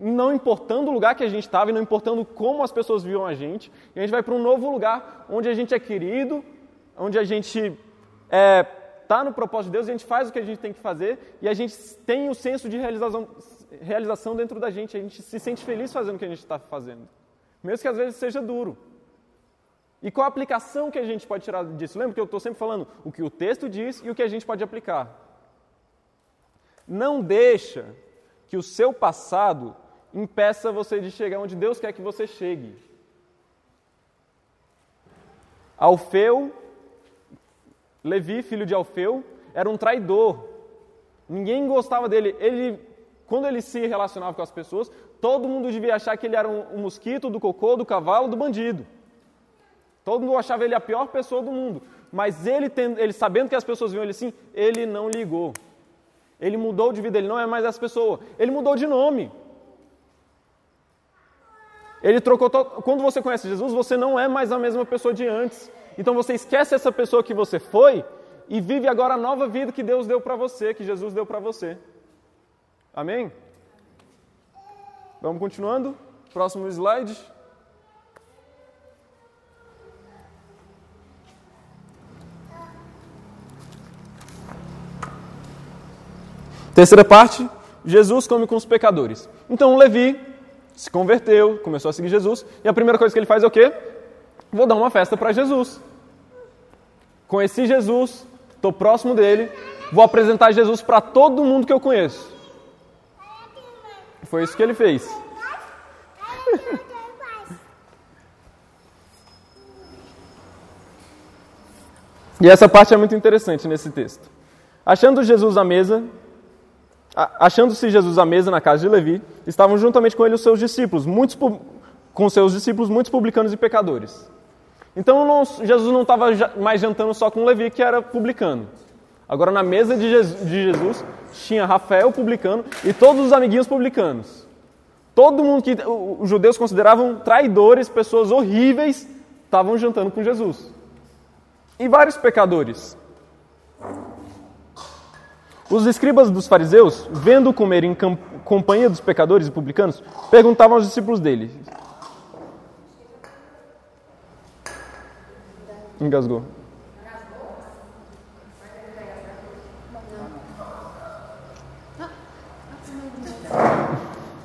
não importando o lugar que a gente estava e não importando como as pessoas viam a gente, e a gente vai para um novo lugar onde a gente é querido, onde a gente é está no propósito de Deus, a gente faz o que a gente tem que fazer e a gente tem o senso de realização, realização dentro da gente, a gente se sente feliz fazendo o que a gente está fazendo, mesmo que às vezes seja duro. E qual a aplicação que a gente pode tirar disso? Lembra que eu estou sempre falando o que o texto diz e o que a gente pode aplicar. Não deixa que o seu passado impeça você de chegar onde Deus quer que você chegue. Alfeu, Levi, filho de Alfeu, era um traidor. Ninguém gostava dele. Ele, quando ele se relacionava com as pessoas, todo mundo devia achar que ele era um, um mosquito do cocô, do cavalo, do bandido. Todo mundo achava ele a pior pessoa do mundo. Mas ele, ele sabendo que as pessoas viam ele assim, ele não ligou. Ele mudou de vida, ele não é mais essa pessoa. Ele mudou de nome. Ele trocou. To... Quando você conhece Jesus, você não é mais a mesma pessoa de antes. Então você esquece essa pessoa que você foi e vive agora a nova vida que Deus deu para você, que Jesus deu para você. Amém? Vamos continuando? Próximo slide. Terceira parte, Jesus come com os pecadores. Então Levi se converteu, começou a seguir Jesus, e a primeira coisa que ele faz é o quê? Vou dar uma festa para Jesus. Conheci Jesus, estou próximo dele, vou apresentar Jesus para todo mundo que eu conheço. Foi isso que ele fez. e essa parte é muito interessante nesse texto. Achando Jesus à mesa, Achando-se Jesus à mesa na casa de Levi, estavam juntamente com ele os seus discípulos, muitos com seus discípulos, muitos publicanos e pecadores. Então não, Jesus não estava mais jantando só com Levi, que era publicano. Agora na mesa de Jesus, de Jesus tinha Rafael publicano e todos os amiguinhos publicanos. Todo mundo que os judeus consideravam traidores, pessoas horríveis, estavam jantando com Jesus. E vários pecadores. Os escribas dos fariseus, vendo comer em companhia dos pecadores e publicanos, perguntavam aos discípulos dele. Engasgou.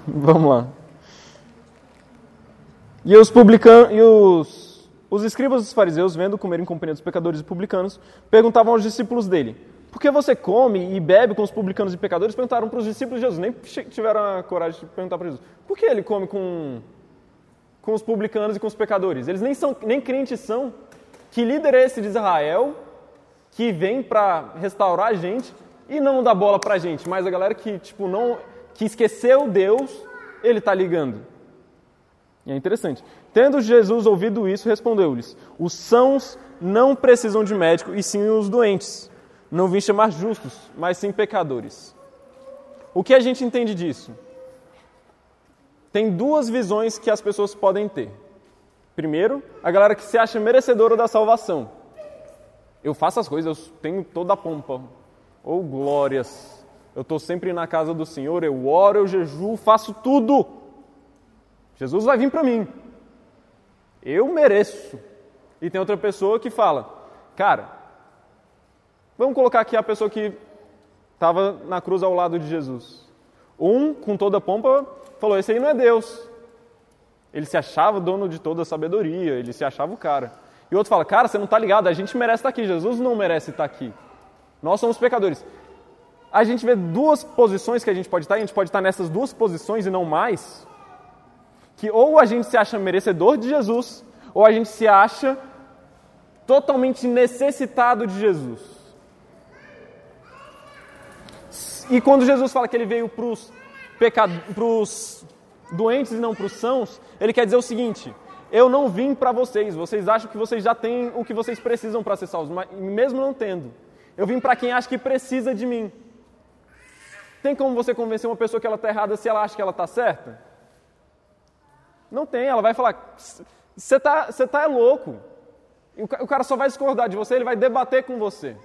Vamos lá. E os publicanos e os, os escribas dos fariseus, vendo comer em companhia dos pecadores e publicanos, perguntavam aos discípulos dele: por que você come e bebe com os publicanos e pecadores? Perguntaram para os discípulos de Jesus, nem tiveram a coragem de perguntar para Jesus. Por que ele come com, com os publicanos e com os pecadores? Eles nem, são, nem crentes são. Que líder é esse de Israel que vem para restaurar a gente e não dá bola para a gente? Mas a galera que, tipo, não, que esqueceu Deus, ele está ligando. E é interessante. Tendo Jesus ouvido isso, respondeu-lhes: Os sãos não precisam de médico, e sim os doentes. Não vim chamar justos, mas sim pecadores. O que a gente entende disso? Tem duas visões que as pessoas podem ter. Primeiro, a galera que se acha merecedora da salvação. Eu faço as coisas, eu tenho toda a pompa. Ou oh, glórias. Eu estou sempre na casa do Senhor, eu oro, eu jejuo, faço tudo. Jesus vai vir para mim. Eu mereço. E tem outra pessoa que fala: Cara, Vamos colocar aqui a pessoa que estava na cruz ao lado de Jesus. Um, com toda pompa, falou: Esse aí não é Deus. Ele se achava dono de toda a sabedoria, ele se achava o cara. E outro fala: Cara, você não está ligado, a gente merece estar aqui, Jesus não merece estar aqui. Nós somos pecadores. A gente vê duas posições que a gente pode estar, e a gente pode estar nessas duas posições e não mais. Que ou a gente se acha merecedor de Jesus, ou a gente se acha totalmente necessitado de Jesus. E quando Jesus fala que ele veio para os doentes e não para os sãos, ele quer dizer o seguinte: eu não vim para vocês, vocês acham que vocês já têm o que vocês precisam para ser salvos, mas mesmo não tendo, eu vim para quem acha que precisa de mim. Tem como você convencer uma pessoa que ela está errada se ela acha que ela está certa? Não tem, ela vai falar: você está você tá é louco. O cara só vai discordar de você, ele vai debater com você.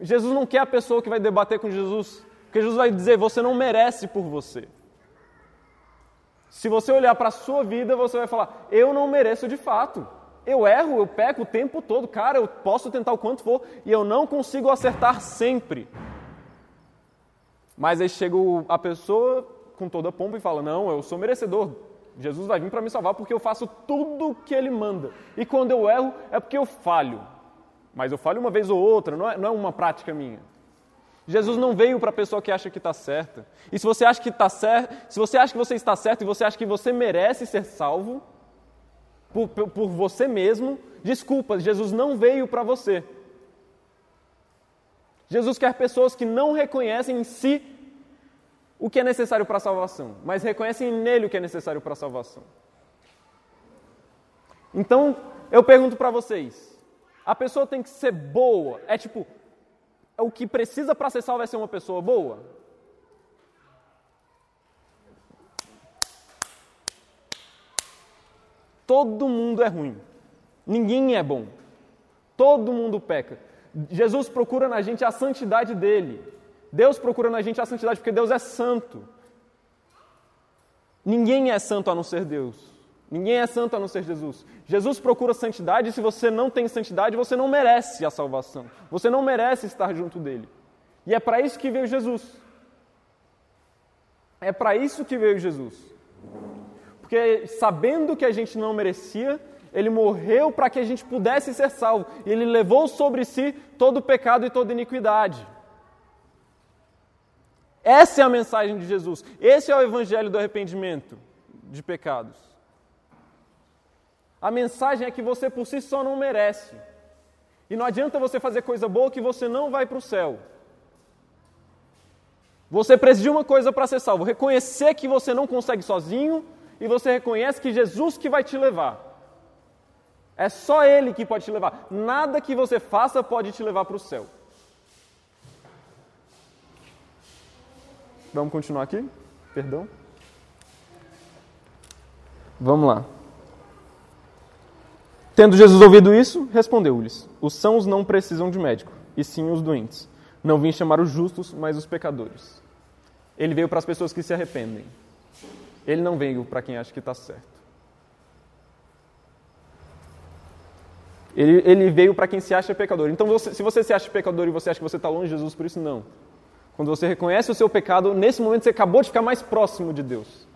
Jesus não quer a pessoa que vai debater com Jesus porque Jesus vai dizer: você não merece por você. Se você olhar para a sua vida, você vai falar: eu não mereço de fato. Eu erro, eu peco o tempo todo, cara, eu posso tentar o quanto for e eu não consigo acertar sempre. Mas aí chega a pessoa com toda a pompa e fala: Não, eu sou merecedor. Jesus vai vir para me salvar porque eu faço tudo o que ele manda. E quando eu erro, é porque eu falho. Mas eu falho uma vez ou outra, não é, não é uma prática minha. Jesus não veio para a pessoa que acha que está certa. E se você acha que está certo, se você acha que você está certo e você acha que você merece ser salvo por, por, por você mesmo, desculpa, Jesus não veio para você. Jesus quer pessoas que não reconhecem em si o que é necessário para a salvação, mas reconhecem nele o que é necessário para a salvação. Então, eu pergunto para vocês: a pessoa tem que ser boa? É tipo, o que precisa para ser salvo é ser uma pessoa boa? Todo mundo é ruim. Ninguém é bom. Todo mundo peca. Jesus procura na gente a santidade dele. Deus procura na gente a santidade porque Deus é santo. Ninguém é santo a não ser Deus. Ninguém é santo a não ser Jesus. Jesus procura santidade e se você não tem santidade, você não merece a salvação. Você não merece estar junto dele. E é para isso que veio Jesus. É para isso que veio Jesus. Porque sabendo que a gente não merecia, ele morreu para que a gente pudesse ser salvo. E ele levou sobre si todo o pecado e toda iniquidade. Essa é a mensagem de Jesus. Esse é o evangelho do arrependimento de pecados. A mensagem é que você por si só não merece. E não adianta você fazer coisa boa que você não vai para o céu. Você precisa de uma coisa para ser salvo: reconhecer que você não consegue sozinho e você reconhece que Jesus que vai te levar. É só Ele que pode te levar. Nada que você faça pode te levar para o céu. Vamos continuar aqui? Perdão. Vamos lá. Tendo Jesus ouvido isso, respondeu-lhes: Os sãos não precisam de médico, e sim os doentes. Não vim chamar os justos, mas os pecadores. Ele veio para as pessoas que se arrependem. Ele não veio para quem acha que está certo. Ele, ele veio para quem se acha pecador. Então, você, se você se acha pecador e você acha que você está longe de Jesus, por isso não. Quando você reconhece o seu pecado, nesse momento você acabou de ficar mais próximo de Deus.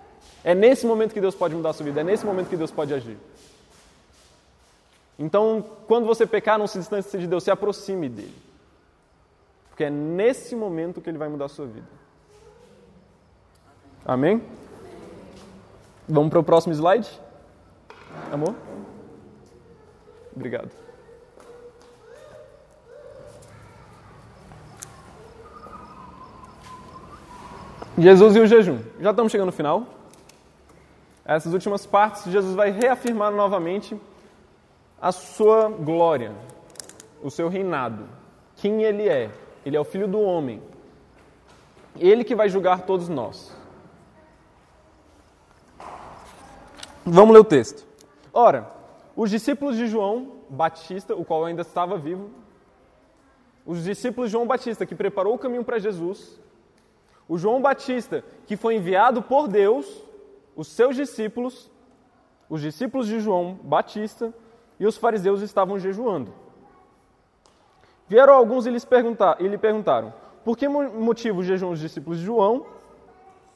É nesse momento que Deus pode mudar a sua vida, é nesse momento que Deus pode agir. Então, quando você pecar, não se distancie de Deus, se aproxime dele. Porque é nesse momento que ele vai mudar a sua vida. Amém? Vamos para o próximo slide? Amor? Obrigado. Jesus e o jejum. Já estamos chegando no final. Essas últimas partes, Jesus vai reafirmar novamente a sua glória, o seu reinado, quem ele é. Ele é o filho do homem. Ele que vai julgar todos nós. Vamos ler o texto. Ora, os discípulos de João Batista, o qual ainda estava vivo, os discípulos de João Batista, que preparou o caminho para Jesus, o João Batista, que foi enviado por Deus, os seus discípulos, os discípulos de João Batista, e os fariseus estavam jejuando. Vieram alguns e, lhes perguntar, e lhe perguntaram: Por que motivo jejuam os discípulos de João,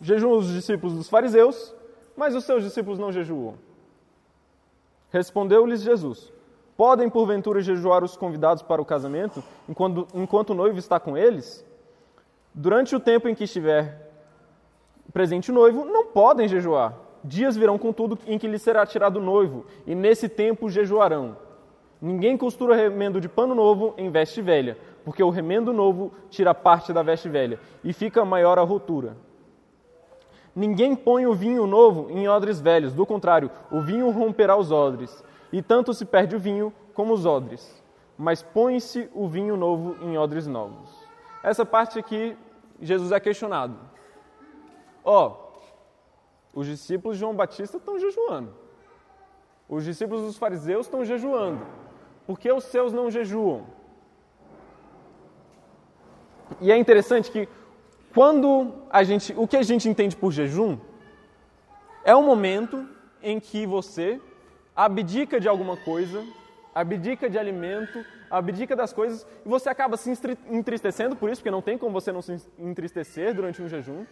jejuam os discípulos dos fariseus, mas os seus discípulos não jejuam? Respondeu-lhes Jesus: Podem porventura jejuar os convidados para o casamento, enquanto, enquanto o noivo está com eles? Durante o tempo em que estiver presente o noivo, não podem jejuar. Dias virão, contudo, em que lhe será tirado o noivo, e nesse tempo jejuarão. Ninguém costura remendo de pano novo em veste velha, porque o remendo novo tira parte da veste velha, e fica maior a rotura. Ninguém põe o vinho novo em odres velhos, do contrário, o vinho romperá os odres, e tanto se perde o vinho como os odres. Mas põe-se o vinho novo em odres novos. Essa parte aqui, Jesus é questionado. Ó, oh, os discípulos de João Batista estão jejuando. Os discípulos dos fariseus estão jejuando. Por que os seus não jejuam? E é interessante que quando a gente, o que a gente entende por jejum é um momento em que você abdica de alguma coisa, abdica de alimento, abdica das coisas e você acaba se entristecendo por isso, porque não tem como você não se entristecer durante um jejum.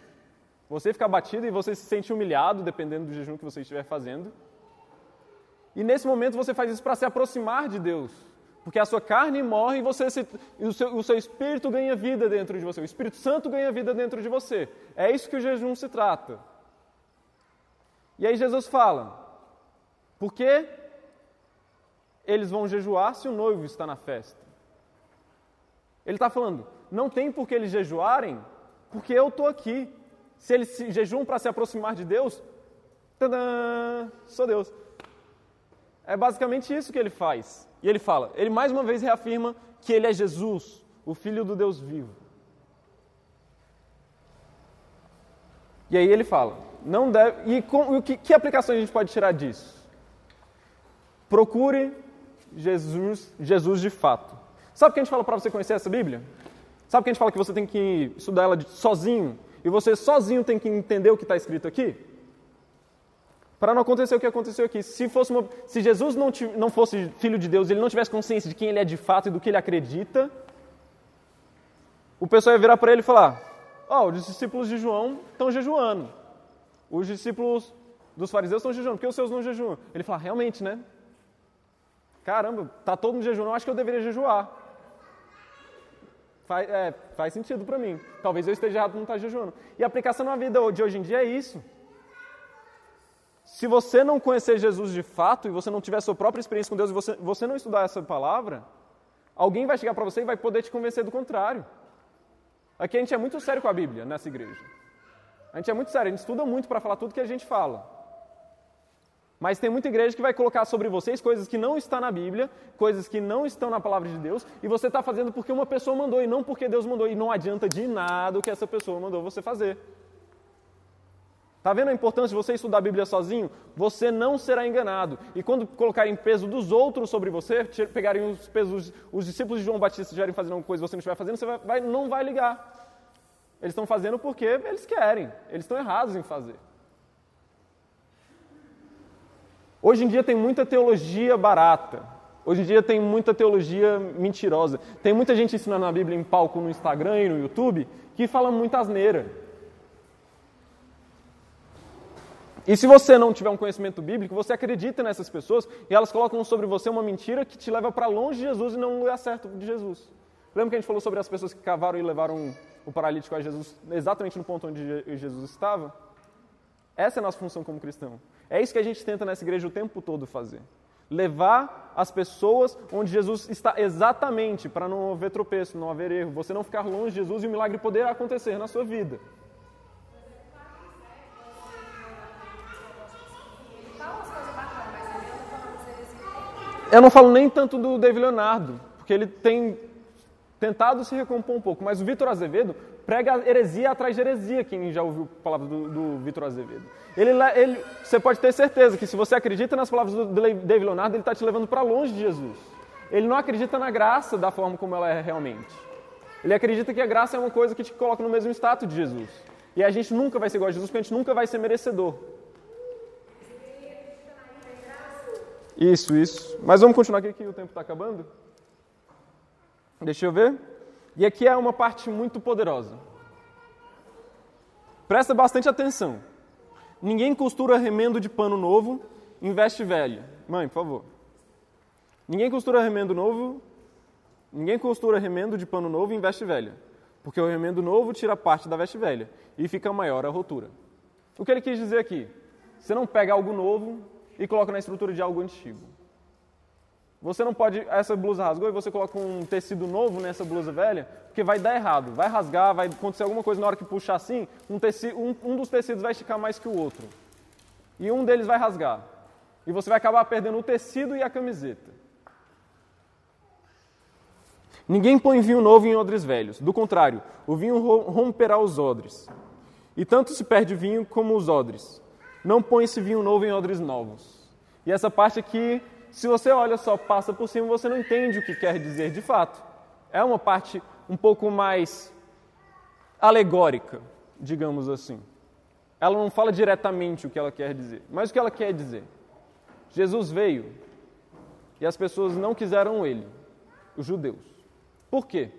Você fica abatido e você se sente humilhado dependendo do jejum que você estiver fazendo. E nesse momento você faz isso para se aproximar de Deus. Porque a sua carne morre e, você se, o, seu, o seu espírito ganha vida dentro de você. O Espírito Santo ganha vida dentro de você. É isso que o jejum se trata. E aí Jesus fala: por que eles vão jejuar se o noivo está na festa? Ele está falando: não tem por que eles jejuarem, porque eu estou aqui. Se eles se jejuam para se aproximar de Deus, tadã, sou Deus. É basicamente isso que ele faz. E ele fala, ele mais uma vez reafirma que ele é Jesus, o Filho do Deus vivo. E aí ele fala, não deve. E, com, que, que aplicações a gente pode tirar disso? Procure Jesus, Jesus de fato. Sabe o que a gente fala para você conhecer essa Bíblia? Sabe o que a gente fala que você tem que estudar ela sozinho? E você sozinho tem que entender o que está escrito aqui? para não acontecer o que aconteceu aqui. Se, fosse uma, se Jesus não, não fosse filho de Deus, ele não tivesse consciência de quem ele é de fato e do que ele acredita, o pessoal ia virar para ele e falar: Ó, oh, os discípulos de João estão jejuando. Os discípulos dos fariseus estão jejuando, por que os seus não jejuam? Ele fala: realmente, né? Caramba, tá todo mundo jejuando, eu acho que eu deveria jejuar. Faz, é, faz sentido para mim. Talvez eu esteja errado não estar jejuando. E a aplicação na vida de hoje em dia é isso. Se você não conhecer Jesus de fato e você não tiver sua própria experiência com Deus e você, você não estudar essa palavra, alguém vai chegar para você e vai poder te convencer do contrário. Aqui a gente é muito sério com a Bíblia nessa igreja. A gente é muito sério, a gente estuda muito para falar tudo que a gente fala. Mas tem muita igreja que vai colocar sobre vocês coisas que não estão na Bíblia, coisas que não estão na palavra de Deus, e você está fazendo porque uma pessoa mandou e não porque Deus mandou. E não adianta de nada o que essa pessoa mandou você fazer. Está vendo a importância de você estudar a Bíblia sozinho? Você não será enganado. E quando colocarem peso dos outros sobre você, pegarem os pesos, os discípulos de João Batista estiverem fazendo alguma coisa que você não estiver fazendo, você vai, não vai ligar. Eles estão fazendo porque eles querem. Eles estão errados em fazer. Hoje em dia tem muita teologia barata. Hoje em dia tem muita teologia mentirosa. Tem muita gente ensinando a Bíblia em palco no Instagram e no YouTube que fala muita asneira. E se você não tiver um conhecimento bíblico, você acredita nessas pessoas e elas colocam sobre você uma mentira que te leva para longe de Jesus e não no lugar certo de Jesus. Lembra que a gente falou sobre as pessoas que cavaram e levaram o paralítico a Jesus exatamente no ponto onde Jesus estava? Essa é a nossa função como cristão. É isso que a gente tenta nessa igreja o tempo todo fazer. Levar as pessoas onde Jesus está exatamente, para não haver tropeço, não haver erro, você não ficar longe de Jesus e o milagre poder acontecer na sua vida. Eu não falo nem tanto do David Leonardo, porque ele tem tentado se recompor um pouco, mas o Vitor Azevedo prega heresia atrás de heresia, quem já ouviu a palavra do, do Vitor Azevedo. Ele, ele, você pode ter certeza que se você acredita nas palavras do David Leonardo, ele está te levando para longe de Jesus. Ele não acredita na graça da forma como ela é realmente. Ele acredita que a graça é uma coisa que te coloca no mesmo status de Jesus. E a gente nunca vai ser igual a Jesus, porque a gente nunca vai ser merecedor. Isso, isso. Mas vamos continuar aqui que o tempo está acabando. Deixa eu ver. E aqui é uma parte muito poderosa. Presta bastante atenção. Ninguém costura remendo de pano novo em veste velha. Mãe, por favor. Ninguém costura remendo novo. Ninguém costura remendo de pano novo em veste velha. Porque o remendo novo tira parte da veste velha e fica maior a rotura. O que ele quis dizer aqui? Você não pega algo novo e coloca na estrutura de algo antigo. Você não pode, essa blusa rasgou e você coloca um tecido novo nessa blusa velha, porque vai dar errado, vai rasgar, vai acontecer alguma coisa na hora que puxar assim, um, tecido, um, um dos tecidos vai esticar mais que o outro. E um deles vai rasgar. E você vai acabar perdendo o tecido e a camiseta. Ninguém põe vinho novo em odres velhos. Do contrário, o vinho romperá os odres. E tanto se perde vinho como os odres. Não põe esse vinho novo em odres novos. E essa parte aqui, se você olha só, passa por cima, você não entende o que quer dizer de fato. É uma parte um pouco mais alegórica, digamos assim. Ela não fala diretamente o que ela quer dizer, mas o que ela quer dizer. Jesus veio e as pessoas não quiseram ele, os judeus. Por quê?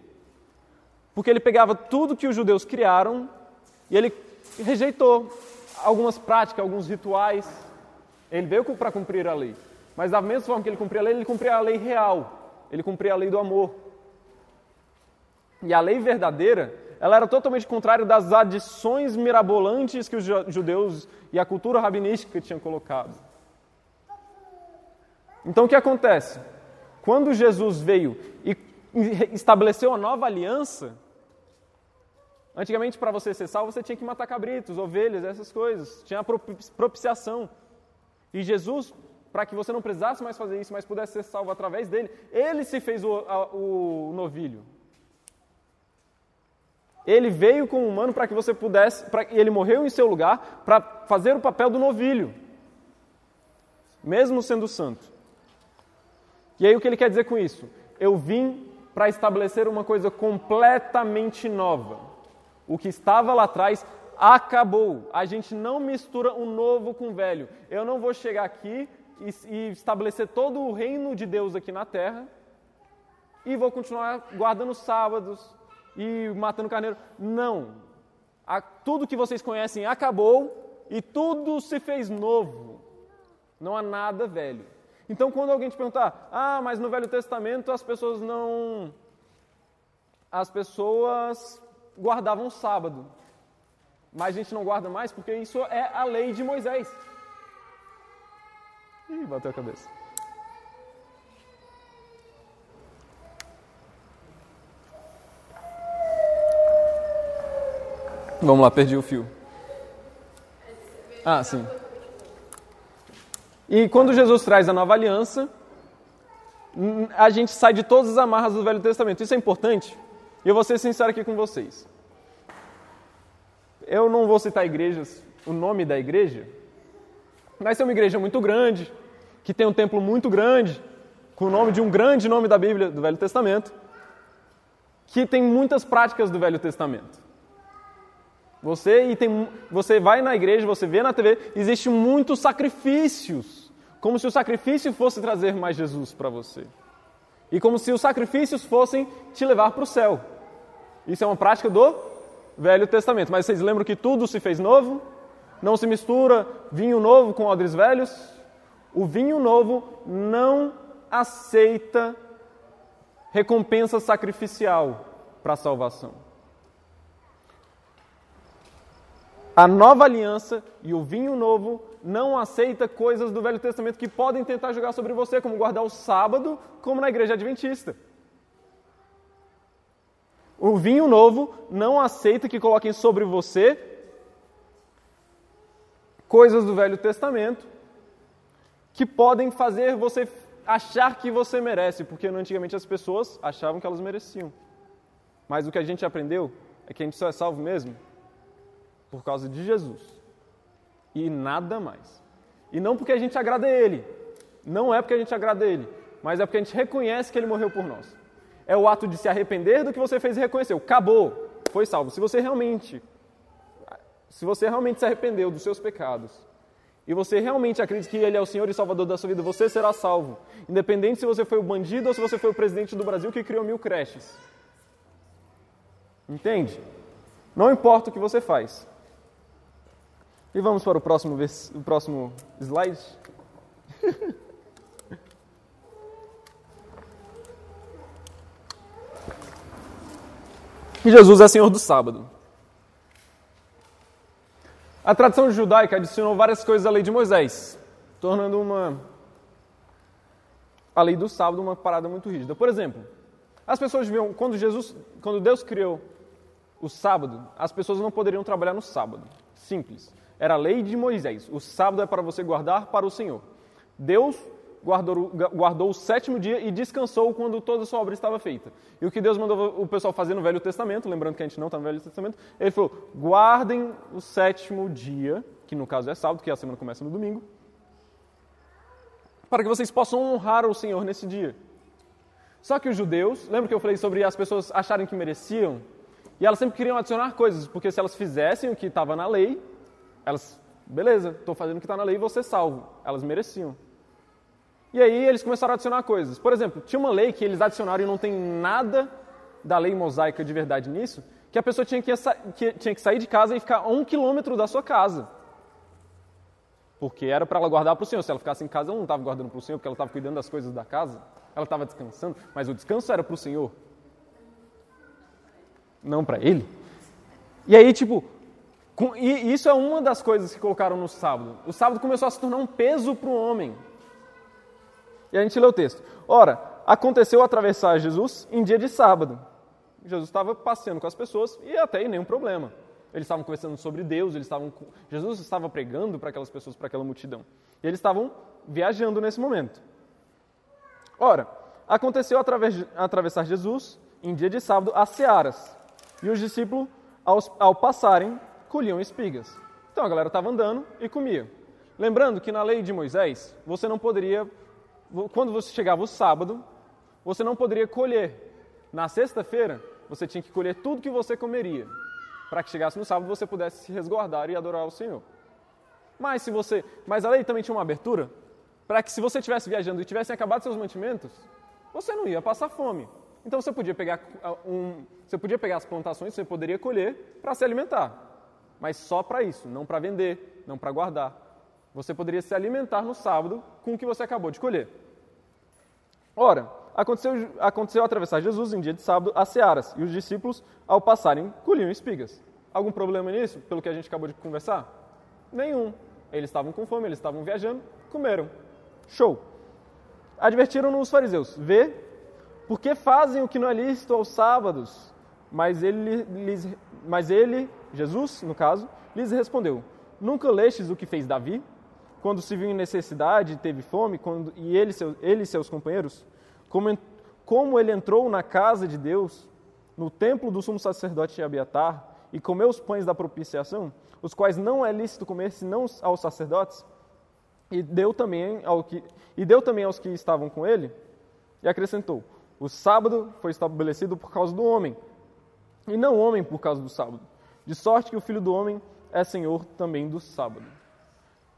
Porque ele pegava tudo que os judeus criaram e ele rejeitou algumas práticas, alguns rituais. Ele veio para cumprir a lei. Mas da mesma forma que ele cumpria a lei, ele cumpria a lei real. Ele cumpria a lei do amor. E a lei verdadeira, ela era totalmente contrária das adições mirabolantes que os judeus e a cultura rabinística tinham colocado. Então o que acontece? Quando Jesus veio e estabeleceu a nova aliança, antigamente para você ser salvo você tinha que matar cabritos, ovelhas, essas coisas, tinha a propiciação. E Jesus, para que você não precisasse mais fazer isso, mas pudesse ser salvo através dele, ele se fez o, a, o novilho. Ele veio como humano para que você pudesse, pra, ele morreu em seu lugar para fazer o papel do novilho, mesmo sendo santo. E aí o que ele quer dizer com isso? Eu vim para estabelecer uma coisa completamente nova. O que estava lá atrás acabou. A gente não mistura o novo com o velho. Eu não vou chegar aqui e, e estabelecer todo o reino de Deus aqui na terra e vou continuar guardando sábados e matando carneiro. Não. A, tudo que vocês conhecem acabou e tudo se fez novo. Não há nada velho. Então, quando alguém te perguntar, ah, mas no Velho Testamento as pessoas não. As pessoas guardavam sábado. Mas a gente não guarda mais porque isso é a lei de Moisés. Ih, bateu a cabeça. Vamos lá, perdi o fio. Ah, sim. E quando Jesus traz a nova aliança, a gente sai de todas as amarras do Velho Testamento. Isso é importante. E eu vou ser sincero aqui com vocês. Eu não vou citar igrejas, o nome da igreja, mas é uma igreja muito grande, que tem um templo muito grande, com o nome de um grande nome da Bíblia, do Velho Testamento, que tem muitas práticas do Velho Testamento. Você, e tem, você vai na igreja, você vê na TV, existe muitos sacrifícios como se o sacrifício fosse trazer mais Jesus para você. E como se os sacrifícios fossem te levar para o céu. Isso é uma prática do Velho Testamento. Mas vocês lembram que tudo se fez novo? Não se mistura vinho novo com odres velhos? O vinho novo não aceita recompensa sacrificial para a salvação. A nova aliança e o vinho novo não aceita coisas do Velho Testamento que podem tentar jogar sobre você, como guardar o sábado, como na igreja adventista. O vinho novo não aceita que coloquem sobre você coisas do Velho Testamento que podem fazer você achar que você merece, porque antigamente as pessoas achavam que elas mereciam. Mas o que a gente aprendeu é que a gente só é salvo mesmo por causa de Jesus e nada mais. E não porque a gente agrada a Ele, não é porque a gente agrada a Ele, mas é porque a gente reconhece que Ele morreu por nós. É o ato de se arrepender do que você fez e reconheceu. Acabou, foi salvo. Se você realmente, se você realmente se arrependeu dos seus pecados e você realmente acredita que Ele é o Senhor e Salvador da sua vida, você será salvo. Independente se você foi o bandido ou se você foi o presidente do Brasil que criou mil creches. Entende? Não importa o que você faz. E vamos para o próximo, vers... o próximo slide. Jesus é Senhor do sábado. A tradição judaica adicionou várias coisas à lei de Moisés, tornando uma a lei do sábado uma parada muito rígida. Por exemplo, as pessoas viam quando Jesus, quando Deus criou o sábado, as pessoas não poderiam trabalhar no sábado. Simples. Era a lei de Moisés. O sábado é para você guardar para o Senhor. Deus guardou, guardou o sétimo dia e descansou quando toda a sua obra estava feita. E o que Deus mandou o pessoal fazer no Velho Testamento, lembrando que a gente não está no Velho Testamento, ele falou: guardem o sétimo dia, que no caso é sábado, que a semana começa no domingo, para que vocês possam honrar o Senhor nesse dia. Só que os judeus, lembra que eu falei sobre as pessoas acharem que mereciam? E elas sempre queriam adicionar coisas, porque se elas fizessem o que estava na lei, elas, beleza, estou fazendo o que está na lei e vou ser salvo. Elas mereciam. E aí eles começaram a adicionar coisas. Por exemplo, tinha uma lei que eles adicionaram e não tem nada da lei mosaica de verdade nisso, que a pessoa tinha que, que tinha que sair de casa e ficar a um quilômetro da sua casa. Porque era para ela guardar para o Senhor. Se ela ficasse em casa, ela não estava guardando para o Senhor, porque ela estava cuidando das coisas da casa. Ela estava descansando, mas o descanso era para o Senhor. Não para ele. E aí, tipo, com, e isso é uma das coisas que colocaram no sábado. O sábado começou a se tornar um peso para o homem. E a gente lê o texto. Ora, aconteceu atravessar Jesus em dia de sábado. Jesus estava passeando com as pessoas e até aí nenhum problema. Eles estavam conversando sobre Deus, eles estavam, Jesus estava pregando para aquelas pessoas, para aquela multidão. E eles estavam viajando nesse momento. Ora, aconteceu atravessar Jesus em dia de sábado as searas. E os discípulos, ao, ao passarem, colhiam espigas. Então a galera estava andando e comia. Lembrando que na lei de Moisés, você não poderia, quando você chegava o sábado, você não poderia colher. Na sexta-feira, você tinha que colher tudo que você comeria para que chegasse no sábado você pudesse se resguardar e adorar o Senhor. Mas se você, mas a lei também tinha uma abertura para que se você estivesse viajando e tivessem acabado seus mantimentos, você não ia passar fome. Então você podia pegar um, você podia pegar as plantações, você poderia colher para se alimentar, mas só para isso, não para vender, não para guardar. Você poderia se alimentar no sábado com o que você acabou de colher. Ora, aconteceu, aconteceu atravessar Jesus em dia de sábado as searas, e os discípulos, ao passarem, colhiam espigas. Algum problema nisso, pelo que a gente acabou de conversar? Nenhum. Eles estavam com fome, eles estavam viajando, comeram. Show. Advertiram-no os fariseus: Vê, porque fazem o que não é lícito aos sábados? Mas ele, mas ele, Jesus, no caso, lhes respondeu: Nunca lestes o que fez Davi? Quando se viu em necessidade, teve fome, quando, e ele, seu, ele e seus companheiros? como, como ele entrou na casa de Deus, no templo do sumo sacerdote Abiatar, e comeu os pães da propiciação, os quais não é lícito comer senão aos sacerdotes, e deu também, ao que, e deu também aos que estavam com ele, e acrescentou: O sábado foi estabelecido por causa do homem, e não o homem por causa do sábado, de sorte que o filho do homem é senhor também do sábado.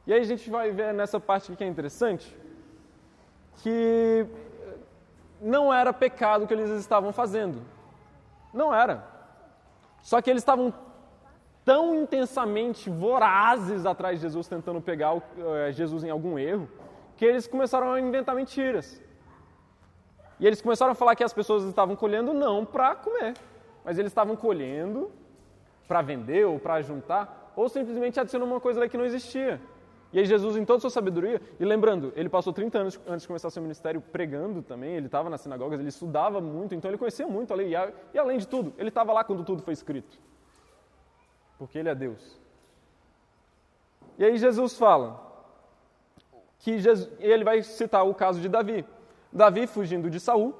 E aí a gente vai ver nessa parte aqui que é interessante, que não era pecado o que eles estavam fazendo. Não era. Só que eles estavam tão intensamente vorazes atrás de Jesus, tentando pegar eh, Jesus em algum erro, que eles começaram a inventar mentiras. E eles começaram a falar que as pessoas estavam colhendo não para comer, mas eles estavam colhendo para vender ou para juntar, ou simplesmente adicionando uma coisa que não existia. E aí Jesus, em toda a sua sabedoria, e lembrando, ele passou 30 anos antes de começar seu ministério pregando também, ele estava nas sinagogas, ele estudava muito, então ele conhecia muito a lei. E além de tudo, ele estava lá quando tudo foi escrito. Porque ele é Deus. E aí Jesus fala que Jesus, ele vai citar o caso de Davi. Davi fugindo de Saul,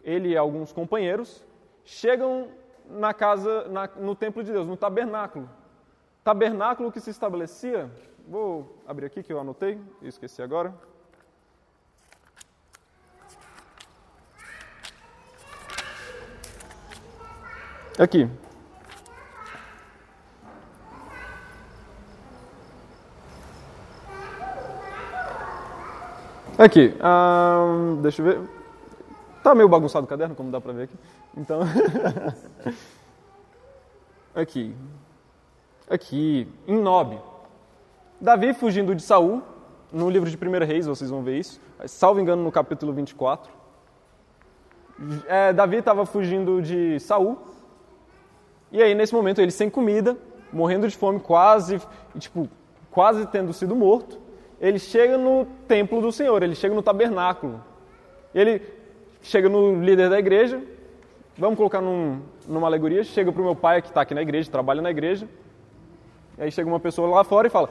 ele e alguns companheiros chegam na casa, na, no templo de Deus, no tabernáculo tabernáculo que se estabelecia, vou abrir aqui que eu anotei, esqueci agora. Aqui. Aqui, ah, deixa eu ver. Tá meio bagunçado o caderno, como dá pra ver aqui. Então, aqui aqui em Nob. Davi fugindo de Saul, no livro de 1 Reis, vocês vão ver isso, salvo engano no capítulo 24. É, Davi estava fugindo de Saul, e aí nesse momento ele sem comida, morrendo de fome, quase, tipo, quase tendo sido morto, ele chega no templo do Senhor, ele chega no tabernáculo. Ele chega no líder da igreja, vamos colocar num, numa alegoria, chega para o meu pai que está aqui na igreja, trabalha na igreja, aí chega uma pessoa lá fora e fala: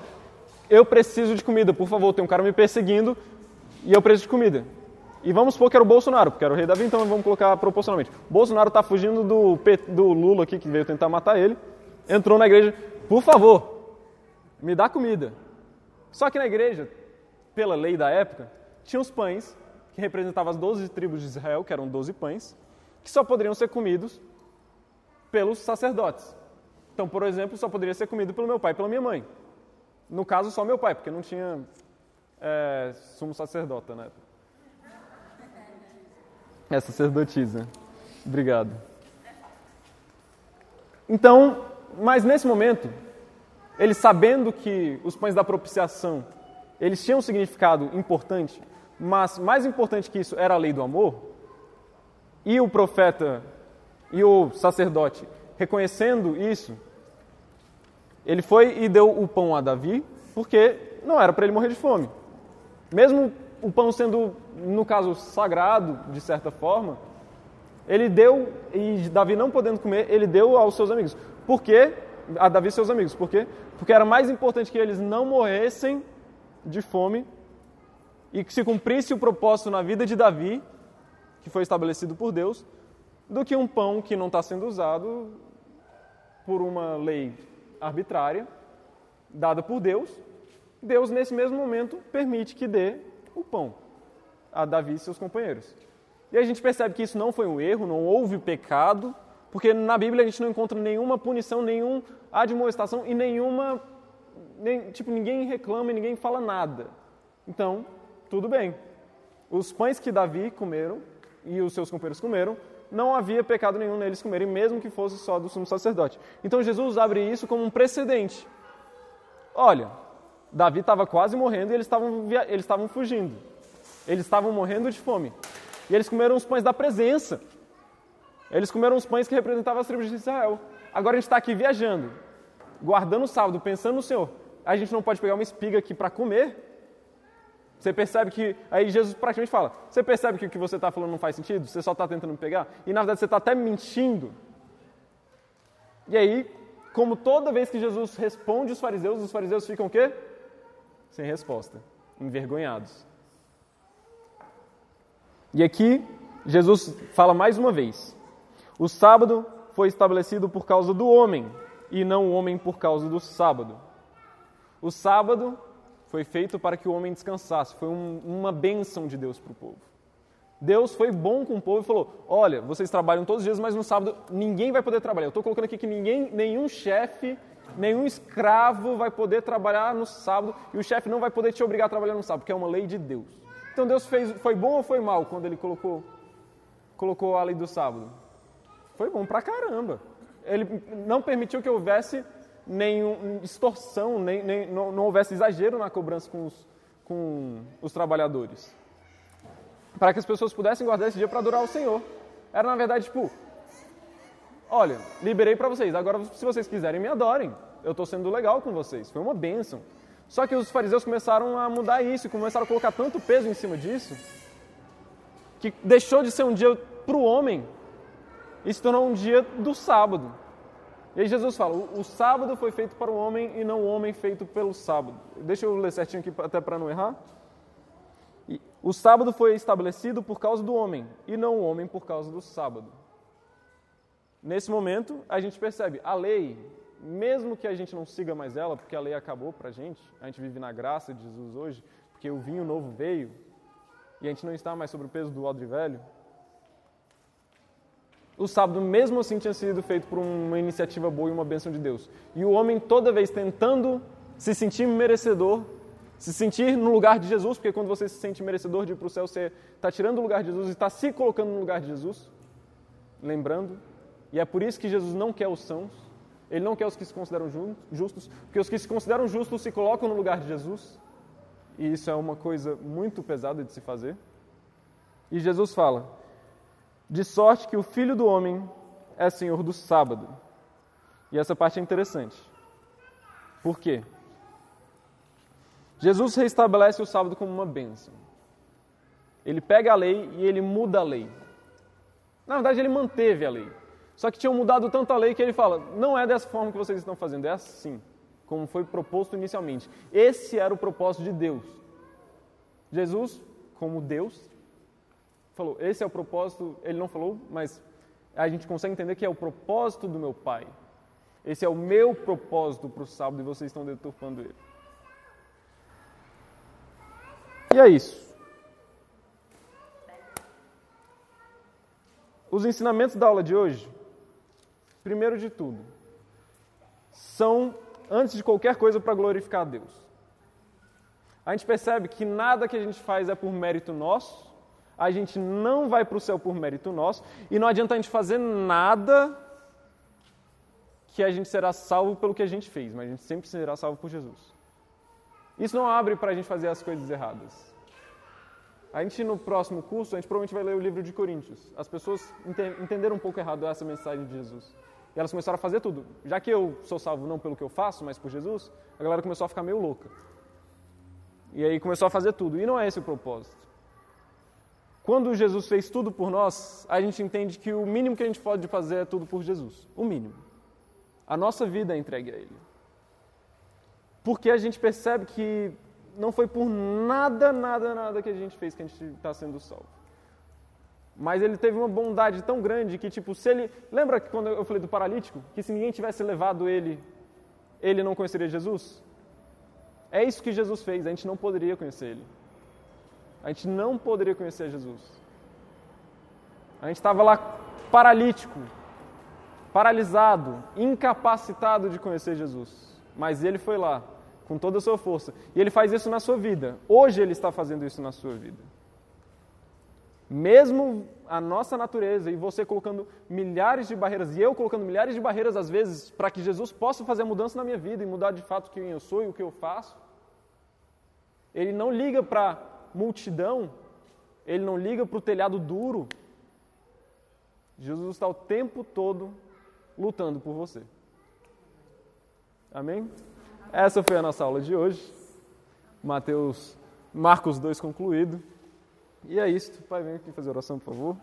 Eu preciso de comida, por favor, tem um cara me perseguindo e eu preciso de comida. E vamos supor que era o Bolsonaro, porque era o rei Davi, então vamos colocar proporcionalmente. Bolsonaro está fugindo do, do Lula aqui, que veio tentar matar ele, entrou na igreja, por favor, me dá comida. Só que na igreja, pela lei da época, tinha os pães, que representavam as 12 tribos de Israel, que eram 12 pães, que só poderiam ser comidos pelos sacerdotes. Então, por exemplo, só poderia ser comido pelo meu pai e pela minha mãe. No caso, só meu pai, porque não tinha é, sumo sacerdota, né? É sacerdotisa. Obrigado. Então, mas nesse momento, eles sabendo que os pães da propiciação, eles tinham um significado importante, mas mais importante que isso era a lei do amor, e o profeta e o sacerdote reconhecendo isso, ele foi e deu o pão a Davi, porque não era para ele morrer de fome. Mesmo o pão sendo, no caso, sagrado, de certa forma, ele deu, e Davi não podendo comer, ele deu aos seus amigos. Por quê? A Davi e seus amigos. Por quê? Porque era mais importante que eles não morressem de fome e que se cumprisse o propósito na vida de Davi, que foi estabelecido por Deus, do que um pão que não está sendo usado por uma lei arbitrária, dada por Deus. Deus, nesse mesmo momento, permite que dê o pão a Davi e seus companheiros. E a gente percebe que isso não foi um erro, não houve pecado, porque na Bíblia a gente não encontra nenhuma punição, nenhuma admoestação e nenhuma. Nem, tipo, ninguém reclama e ninguém fala nada. Então, tudo bem. Os pães que Davi comeram e os seus companheiros comeram, não havia pecado nenhum neles comerem, mesmo que fosse só do sumo sacerdote. Então Jesus abre isso como um precedente. Olha, Davi estava quase morrendo e eles estavam, eles estavam fugindo. Eles estavam morrendo de fome. E eles comeram os pães da presença. Eles comeram os pães que representavam as tribos de Israel. Agora a gente está aqui viajando, guardando o sábado, pensando no Senhor. A gente não pode pegar uma espiga aqui para comer. Você percebe que. Aí Jesus praticamente fala: Você percebe que o que você está falando não faz sentido? Você só está tentando me pegar? E na verdade você está até mentindo. E aí, como toda vez que Jesus responde os fariseus, os fariseus ficam o quê? Sem resposta, envergonhados. E aqui, Jesus fala mais uma vez: o sábado foi estabelecido por causa do homem e não o homem por causa do sábado. O sábado foi feito para que o homem descansasse, foi um, uma bênção de Deus para o povo. Deus foi bom com o povo e falou: Olha, vocês trabalham todos os dias, mas no sábado ninguém vai poder trabalhar. Eu estou colocando aqui que ninguém, nenhum chefe, nenhum escravo vai poder trabalhar no sábado e o chefe não vai poder te obrigar a trabalhar no sábado, porque é uma lei de Deus. Então Deus fez, foi bom ou foi mal quando ele colocou, colocou a lei do sábado? Foi bom pra caramba. Ele não permitiu que houvesse nenhuma extorsão, nem, nem não, não, houvesse exagero na cobrança com os, com os trabalhadores. Para que as pessoas pudessem guardar esse dia para adorar o Senhor. Era, na verdade, tipo, olha, liberei para vocês, agora se vocês quiserem, me adorem. Eu estou sendo legal com vocês. Foi uma bênção. Só que os fariseus começaram a mudar isso, começaram a colocar tanto peso em cima disso, que deixou de ser um dia para o homem e se tornou um dia do sábado. E aí Jesus fala: o, sábado foi feito para o homem e não o homem feito pelo sábado. Deixa eu ler certinho aqui até para não errar. O sábado foi estabelecido por causa do homem e não o homem por causa do sábado. Nesse momento, a gente percebe a lei, mesmo que a gente não siga mais ela, porque a lei acabou para a gente, a gente vive na graça de Jesus hoje, porque o vinho novo veio e a gente não está mais sobre o peso do odre velho o sábado, mesmo assim, tinha sido feito por uma iniciativa boa e uma bênção de Deus. E o homem, toda vez tentando se sentir merecedor, se sentir no lugar de Jesus, porque quando você se sente merecedor de ir para o céu, você está tirando o lugar de Jesus e está se colocando no lugar de Jesus, lembrando. E é por isso que Jesus não quer os sãos, ele não quer os que se consideram justos, porque os que se consideram justos se colocam no lugar de Jesus. E isso é uma coisa muito pesada de se fazer. E Jesus fala: de sorte que o Filho do Homem é Senhor do sábado. E essa parte é interessante. Por quê? Jesus restabelece o sábado como uma bênção. Ele pega a lei e ele muda a lei. Na verdade, ele manteve a lei. Só que tinham mudado tanto a lei que ele fala: não é dessa forma que vocês estão fazendo, é assim, como foi proposto inicialmente. Esse era o propósito de Deus. Jesus, como Deus, falou, esse é o propósito, ele não falou, mas a gente consegue entender que é o propósito do meu pai. Esse é o meu propósito para o sábado e vocês estão deturpando ele. E é isso. Os ensinamentos da aula de hoje, primeiro de tudo, são, antes de qualquer coisa, para glorificar a Deus. A gente percebe que nada que a gente faz é por mérito nosso, a gente não vai para o céu por mérito nosso, e não adianta a gente fazer nada que a gente será salvo pelo que a gente fez, mas a gente sempre será salvo por Jesus. Isso não abre para a gente fazer as coisas erradas. A gente, no próximo curso, a gente provavelmente vai ler o livro de Coríntios. As pessoas entenderam um pouco errado essa mensagem de Jesus. E elas começaram a fazer tudo. Já que eu sou salvo não pelo que eu faço, mas por Jesus, a galera começou a ficar meio louca. E aí começou a fazer tudo. E não é esse o propósito. Quando Jesus fez tudo por nós, a gente entende que o mínimo que a gente pode fazer é tudo por Jesus. O mínimo. A nossa vida é entregue a Ele. Porque a gente percebe que não foi por nada, nada, nada que a gente fez que a gente está sendo salvo. Mas ele teve uma bondade tão grande que, tipo, se ele. Lembra que quando eu falei do paralítico? Que se ninguém tivesse levado ele, ele não conheceria Jesus? É isso que Jesus fez, a gente não poderia conhecer ele. A gente não poderia conhecer Jesus. A gente estava lá paralítico, paralisado, incapacitado de conhecer Jesus. Mas ele foi lá, com toda a sua força. E ele faz isso na sua vida. Hoje ele está fazendo isso na sua vida. Mesmo a nossa natureza e você colocando milhares de barreiras, e eu colocando milhares de barreiras às vezes, para que Jesus possa fazer a mudança na minha vida e mudar de fato quem eu sou e o que eu faço. Ele não liga para multidão, ele não liga para o telhado duro. Jesus está o tempo todo lutando por você. Amém? Essa foi a nossa aula de hoje. Mateus, Marcos 2 concluído. E é isso. Pai, vem aqui fazer oração, por favor.